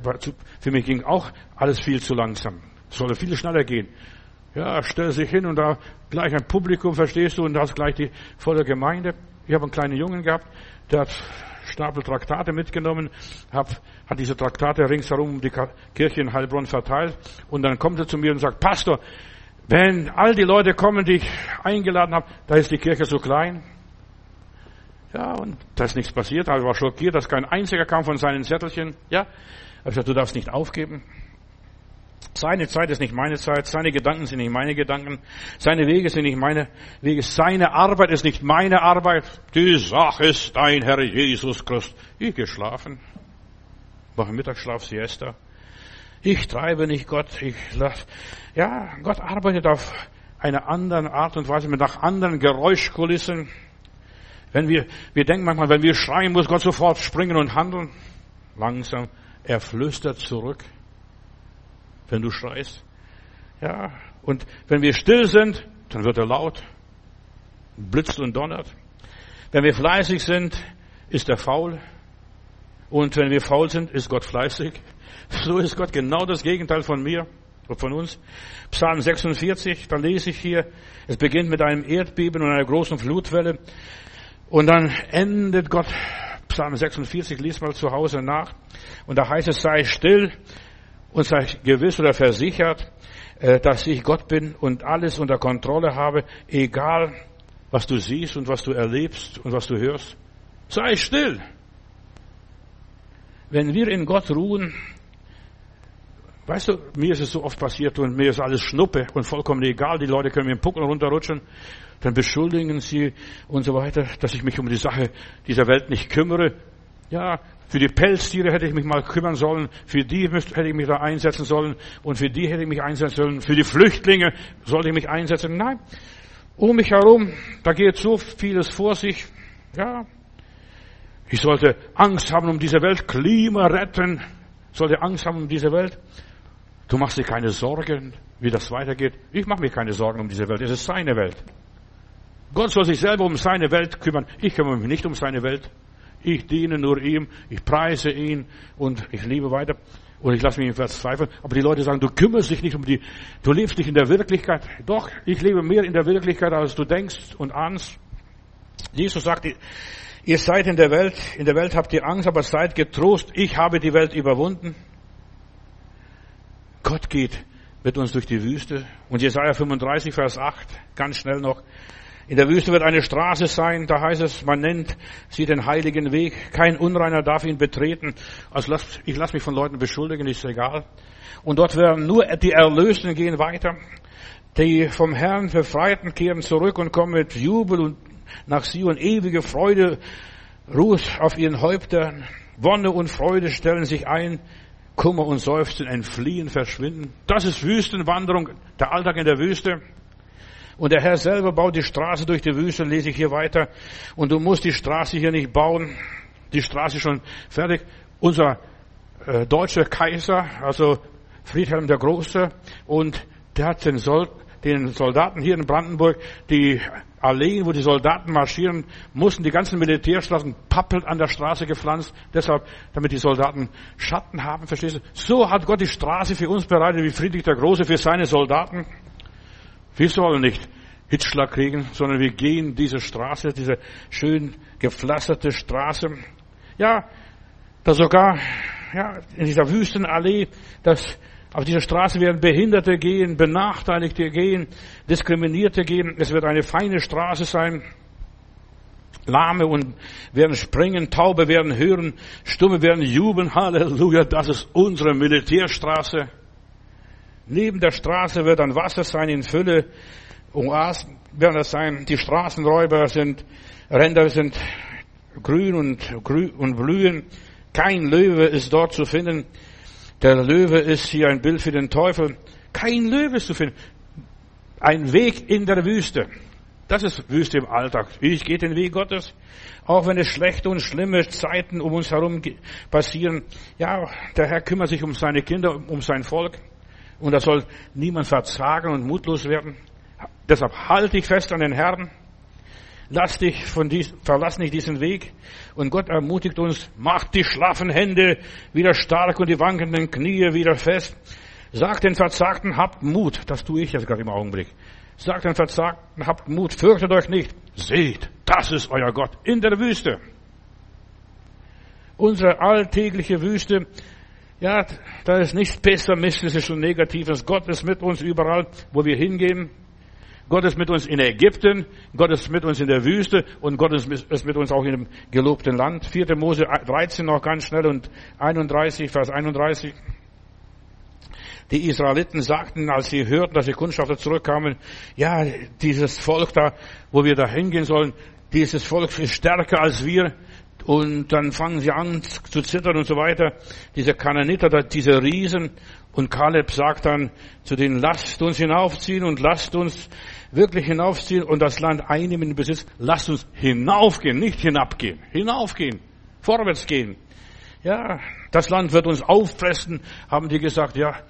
[SPEAKER 1] für mich ging auch alles viel zu langsam. Es sollte viel schneller gehen. Ja, stell sich hin und da gleich ein Publikum, verstehst du, und da hast gleich die volle Gemeinde. Ich habe einen kleinen Jungen gehabt, der hat Stapel Traktate mitgenommen, hat, hat diese Traktate ringsherum um die Kirche in Heilbronn verteilt und dann kommt er zu mir und sagt, Pastor, wenn all die Leute kommen, die ich eingeladen habe, da ist die Kirche so klein. Ja, und da ist nichts passiert. Er war schockiert, dass kein einziger kam von seinen Zettelchen. Ja, er hat gesagt, du darfst nicht aufgeben. Seine Zeit ist nicht meine Zeit, seine Gedanken sind nicht meine Gedanken, seine Wege sind nicht meine Wege, seine Arbeit ist nicht meine Arbeit. Die Sache ist dein Herr Jesus Christus. Ich gehe schlafen, mache Mittagsschlaf, Siesta. Ich treibe nicht Gott, ich lass, ja, Gott arbeitet auf eine andere Art und Weise, mit nach anderen Geräuschkulissen. Wenn wir, wir denken manchmal, wenn wir schreien, muss Gott sofort springen und handeln. Langsam, er flüstert zurück wenn du schreist. Ja, und wenn wir still sind, dann wird er laut, blitzt und donnert. Wenn wir fleißig sind, ist er faul. Und wenn wir faul sind, ist Gott fleißig. So ist Gott genau das Gegenteil von mir und von uns. Psalm 46, da lese ich hier, es beginnt mit einem Erdbeben und einer großen Flutwelle. Und dann endet Gott, Psalm 46, lies mal zu Hause nach. Und da heißt es, sei still und sei gewiss oder versichert, äh, dass ich Gott bin und alles unter Kontrolle habe, egal was du siehst und was du erlebst und was du hörst. Sei still. Wenn wir in Gott ruhen, weißt du, mir ist es so oft passiert und mir ist alles Schnuppe und vollkommen egal, die Leute können mir einen Puckel runterrutschen, dann beschuldigen sie und so weiter, dass ich mich um die Sache dieser Welt nicht kümmere. Ja, für die Pelztiere hätte ich mich mal kümmern sollen, für die hätte ich mich da einsetzen sollen und für die hätte ich mich einsetzen sollen, für die Flüchtlinge sollte ich mich einsetzen. Nein, um mich herum, da geht so vieles vor sich. Ja, ich sollte Angst haben um diese Welt, Klima retten, sollte Angst haben um diese Welt. Du machst dir keine Sorgen, wie das weitergeht. Ich mache mir keine Sorgen um diese Welt, es ist seine Welt. Gott soll sich selber um seine Welt kümmern. Ich kümmere mich nicht um seine Welt. Ich diene nur ihm, ich preise ihn und ich liebe weiter und ich lasse mich verzweifeln. Aber die Leute sagen, du kümmerst dich nicht um die, du lebst nicht in der Wirklichkeit. Doch, ich lebe mehr in der Wirklichkeit, als du denkst und ahnst. Jesus sagt, ihr seid in der Welt, in der Welt habt ihr Angst, aber seid getrost, ich habe die Welt überwunden. Gott geht mit uns durch die Wüste. Und Jesaja 35, Vers 8, ganz schnell noch. In der Wüste wird eine Straße sein, da heißt es, man nennt sie den heiligen Weg. Kein Unreiner darf ihn betreten. Also lass, ich lasse mich von Leuten beschuldigen, ist egal. Und dort werden nur die Erlösten gehen weiter. Die vom Herrn Befreiten kehren zurück und kommen mit Jubel und nach sie und ewige Freude ruht auf ihren Häuptern. Wonne und Freude stellen sich ein. Kummer und Seufzen entfliehen, verschwinden. Das ist Wüstenwanderung, der Alltag in der Wüste. Und der Herr selber baut die Straße durch die Wüste, lese ich hier weiter. Und du musst die Straße hier nicht bauen. Die Straße ist schon fertig. Unser äh, deutscher Kaiser, also Friedhelm der Große, und der hat den, Sol den Soldaten hier in Brandenburg die Alleen, wo die Soldaten marschieren, mussten die ganzen Militärstraßen pappelt an der Straße gepflanzt, deshalb, damit die Soldaten Schatten haben, verstehst du? So hat Gott die Straße für uns bereitet, wie Friedrich der Große für seine Soldaten. Wir sollen nicht Hitschlag kriegen, sondern wir gehen diese Straße, diese schön gepflasterte Straße. Ja, da sogar, ja, in dieser Wüstenallee, das, auf dieser Straße werden Behinderte gehen, Benachteiligte gehen, Diskriminierte gehen. Es wird eine feine Straße sein. Lahme und werden springen, Taube werden hören, Stumme werden jubeln. Halleluja, das ist unsere Militärstraße. Neben der Straße wird ein Wasser sein in Fülle. Oasen werden es sein. Die Straßenräuber sind, Ränder sind grün und, grün und blühen. Kein Löwe ist dort zu finden. Der Löwe ist hier ein Bild für den Teufel. Kein Löwe ist zu finden. Ein Weg in der Wüste. Das ist Wüste im Alltag. Ich gehe den Weg Gottes. Auch wenn es schlechte und schlimme Zeiten um uns herum passieren. Ja, der Herr kümmert sich um seine Kinder, um sein Volk. Und da soll niemand verzagen und mutlos werden. Deshalb halte dich fest an den Herrn. Lass dich von dies, verlass nicht diesen Weg. Und Gott ermutigt uns, macht die schlaffen Hände wieder stark und die wankenden Knie wieder fest. Sagt den Verzagten, habt Mut. Das tue ich jetzt gerade im Augenblick. Sagt den Verzagten, habt Mut, fürchtet euch nicht. Seht, das ist euer Gott in der Wüste. Unsere alltägliche Wüste ja, da ist nichts Pessimistisches und Negatives. Gott ist mit uns überall, wo wir hingehen. Gott ist mit uns in Ägypten, Gott ist mit uns in der Wüste und Gott ist mit uns auch in dem gelobten Land. 4. Mose 13 noch ganz schnell und 31, Vers 31. Die Israeliten sagten, als sie hörten, dass die Kundschafter zurückkamen, ja, dieses Volk da, wo wir da hingehen sollen, dieses Volk ist stärker als wir. Und dann fangen sie an zu zittern und so weiter. Diese Kananiter, diese Riesen. Und Kaleb sagt dann zu denen, lasst uns hinaufziehen und lasst uns wirklich hinaufziehen und das Land einnehmen in Besitz. Lasst uns hinaufgehen, nicht hinabgehen. Hinaufgehen. Vorwärts gehen. Ja, das Land wird uns auffressen, haben die gesagt. Ja,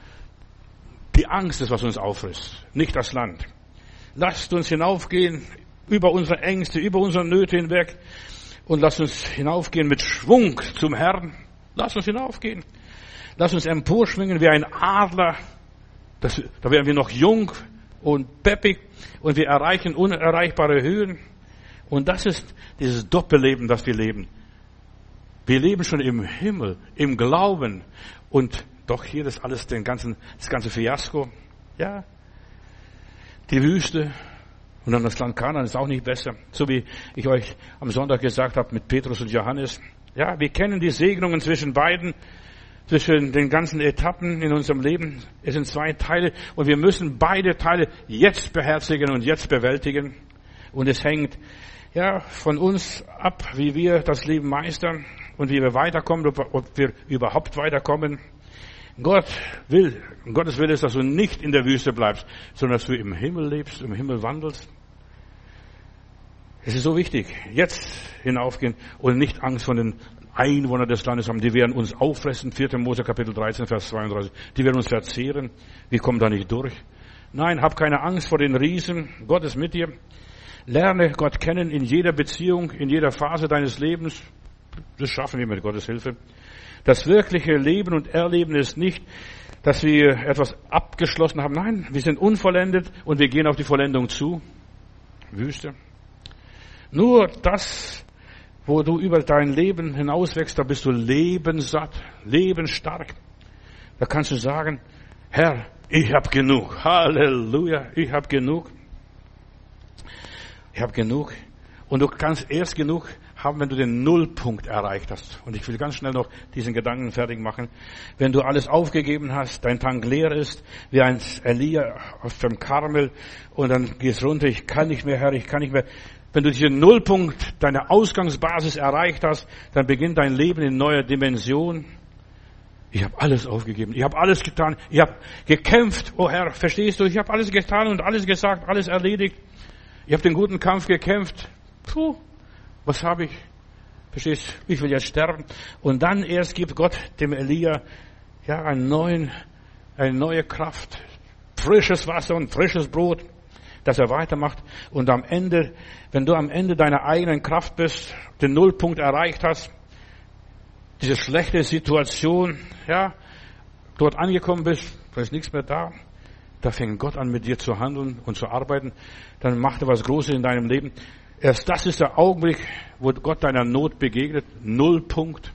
[SPEAKER 1] die Angst ist, was uns auffrisst, nicht das Land. Lasst uns hinaufgehen über unsere Ängste, über unsere Nöte hinweg. Und lass uns hinaufgehen mit Schwung zum Herrn. Lass uns hinaufgehen. Lass uns emporschwingen wie ein Adler. Das, da werden wir noch jung und peppig und wir erreichen unerreichbare Höhen. Und das ist dieses Doppelleben, das wir leben. Wir leben schon im Himmel, im Glauben. Und doch hier ist alles den ganzen, das ganze Fiasko. Ja. Die Wüste, und dann das Land Kanaan ist auch nicht besser. So wie ich euch am Sonntag gesagt habe mit Petrus und Johannes. Ja, wir kennen die Segnungen zwischen beiden, zwischen den ganzen Etappen in unserem Leben. Es sind zwei Teile und wir müssen beide Teile jetzt beherzigen und jetzt bewältigen. Und es hängt ja von uns ab, wie wir das Leben meistern und wie wir weiterkommen, ob wir überhaupt weiterkommen. Gott will, Gottes Wille ist, dass du nicht in der Wüste bleibst, sondern dass du im Himmel lebst, im Himmel wandelst. Es ist so wichtig, jetzt hinaufgehen und nicht Angst vor den Einwohnern des Landes haben. Die werden uns auffressen. 4. Mose Kapitel 13, Vers 32. Die werden uns verzehren. Wir kommen da nicht durch. Nein, hab keine Angst vor den Riesen. Gott ist mit dir. Lerne Gott kennen in jeder Beziehung, in jeder Phase deines Lebens. Das schaffen wir mit Gottes Hilfe. Das wirkliche Leben und Erleben ist nicht, dass wir etwas abgeschlossen haben. Nein, wir sind unvollendet und wir gehen auf die Vollendung zu. Wüste. Nur das, wo du über dein Leben hinauswächst, da bist du lebenssatt, lebensstark. Da kannst du sagen, Herr, ich habe genug. Halleluja, ich habe genug. Ich habe genug. Und du kannst erst genug haben, wenn du den Nullpunkt erreicht hast. Und ich will ganz schnell noch diesen Gedanken fertig machen. Wenn du alles aufgegeben hast, dein Tank leer ist, wie ein Elia aus dem Karmel, und dann gehst runter, ich kann nicht mehr, Herr, ich kann nicht mehr. Wenn du diesen Nullpunkt, deine Ausgangsbasis erreicht hast, dann beginnt dein Leben in neuer Dimension. Ich habe alles aufgegeben. Ich habe alles getan. Ich habe gekämpft. Oh Herr, verstehst du? Ich habe alles getan und alles gesagt, alles erledigt. Ich habe den guten Kampf gekämpft. Puh, was habe ich? Verstehst? du? Ich will jetzt sterben. Und dann erst gibt Gott dem Elia ja einen neuen, eine neue Kraft, frisches Wasser und frisches Brot, dass er weitermacht. Und am Ende, wenn du am Ende deiner eigenen Kraft bist, den Nullpunkt erreicht hast, diese schlechte Situation, ja, dort angekommen bist, da ist nichts mehr da, da fängt Gott an mit dir zu handeln und zu arbeiten, dann macht er was Großes in deinem Leben. Erst das ist der Augenblick, wo Gott deiner Not begegnet. Nullpunkt.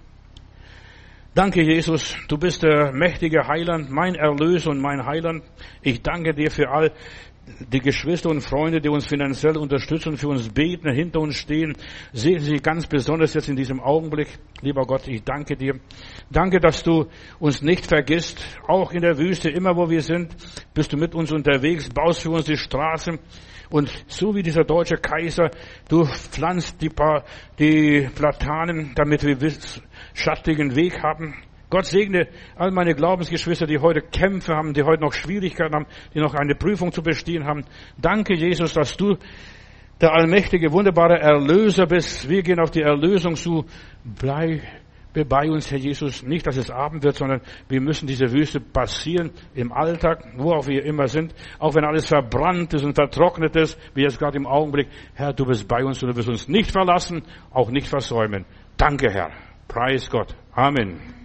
[SPEAKER 1] Danke, Jesus. Du bist der mächtige Heiland, mein Erlöser und mein Heiland. Ich danke dir für all die Geschwister und Freunde, die uns finanziell unterstützen, für uns beten, hinter uns stehen, sehen Sie ganz besonders jetzt in diesem Augenblick. Lieber Gott, ich danke dir. Danke, dass du uns nicht vergisst, auch in der Wüste, immer wo wir sind, bist du mit uns unterwegs, baust für uns die Straßen. Und so wie dieser deutsche Kaiser, du pflanzt die, pa die Platanen, damit wir schattigen Weg haben. Gott segne all meine Glaubensgeschwister, die heute Kämpfe haben, die heute noch Schwierigkeiten haben, die noch eine Prüfung zu bestehen haben. Danke, Jesus, dass du der allmächtige, wunderbare Erlöser bist. Wir gehen auf die Erlösung zu. Bleib bei uns, Herr Jesus. Nicht, dass es Abend wird, sondern wir müssen diese Wüste passieren im Alltag, wo auch wir immer sind. Auch wenn alles verbrannt ist und vertrocknet ist, wie jetzt gerade im Augenblick. Herr, du bist bei uns und du wirst uns nicht verlassen, auch nicht versäumen. Danke, Herr. Preis Gott. Amen.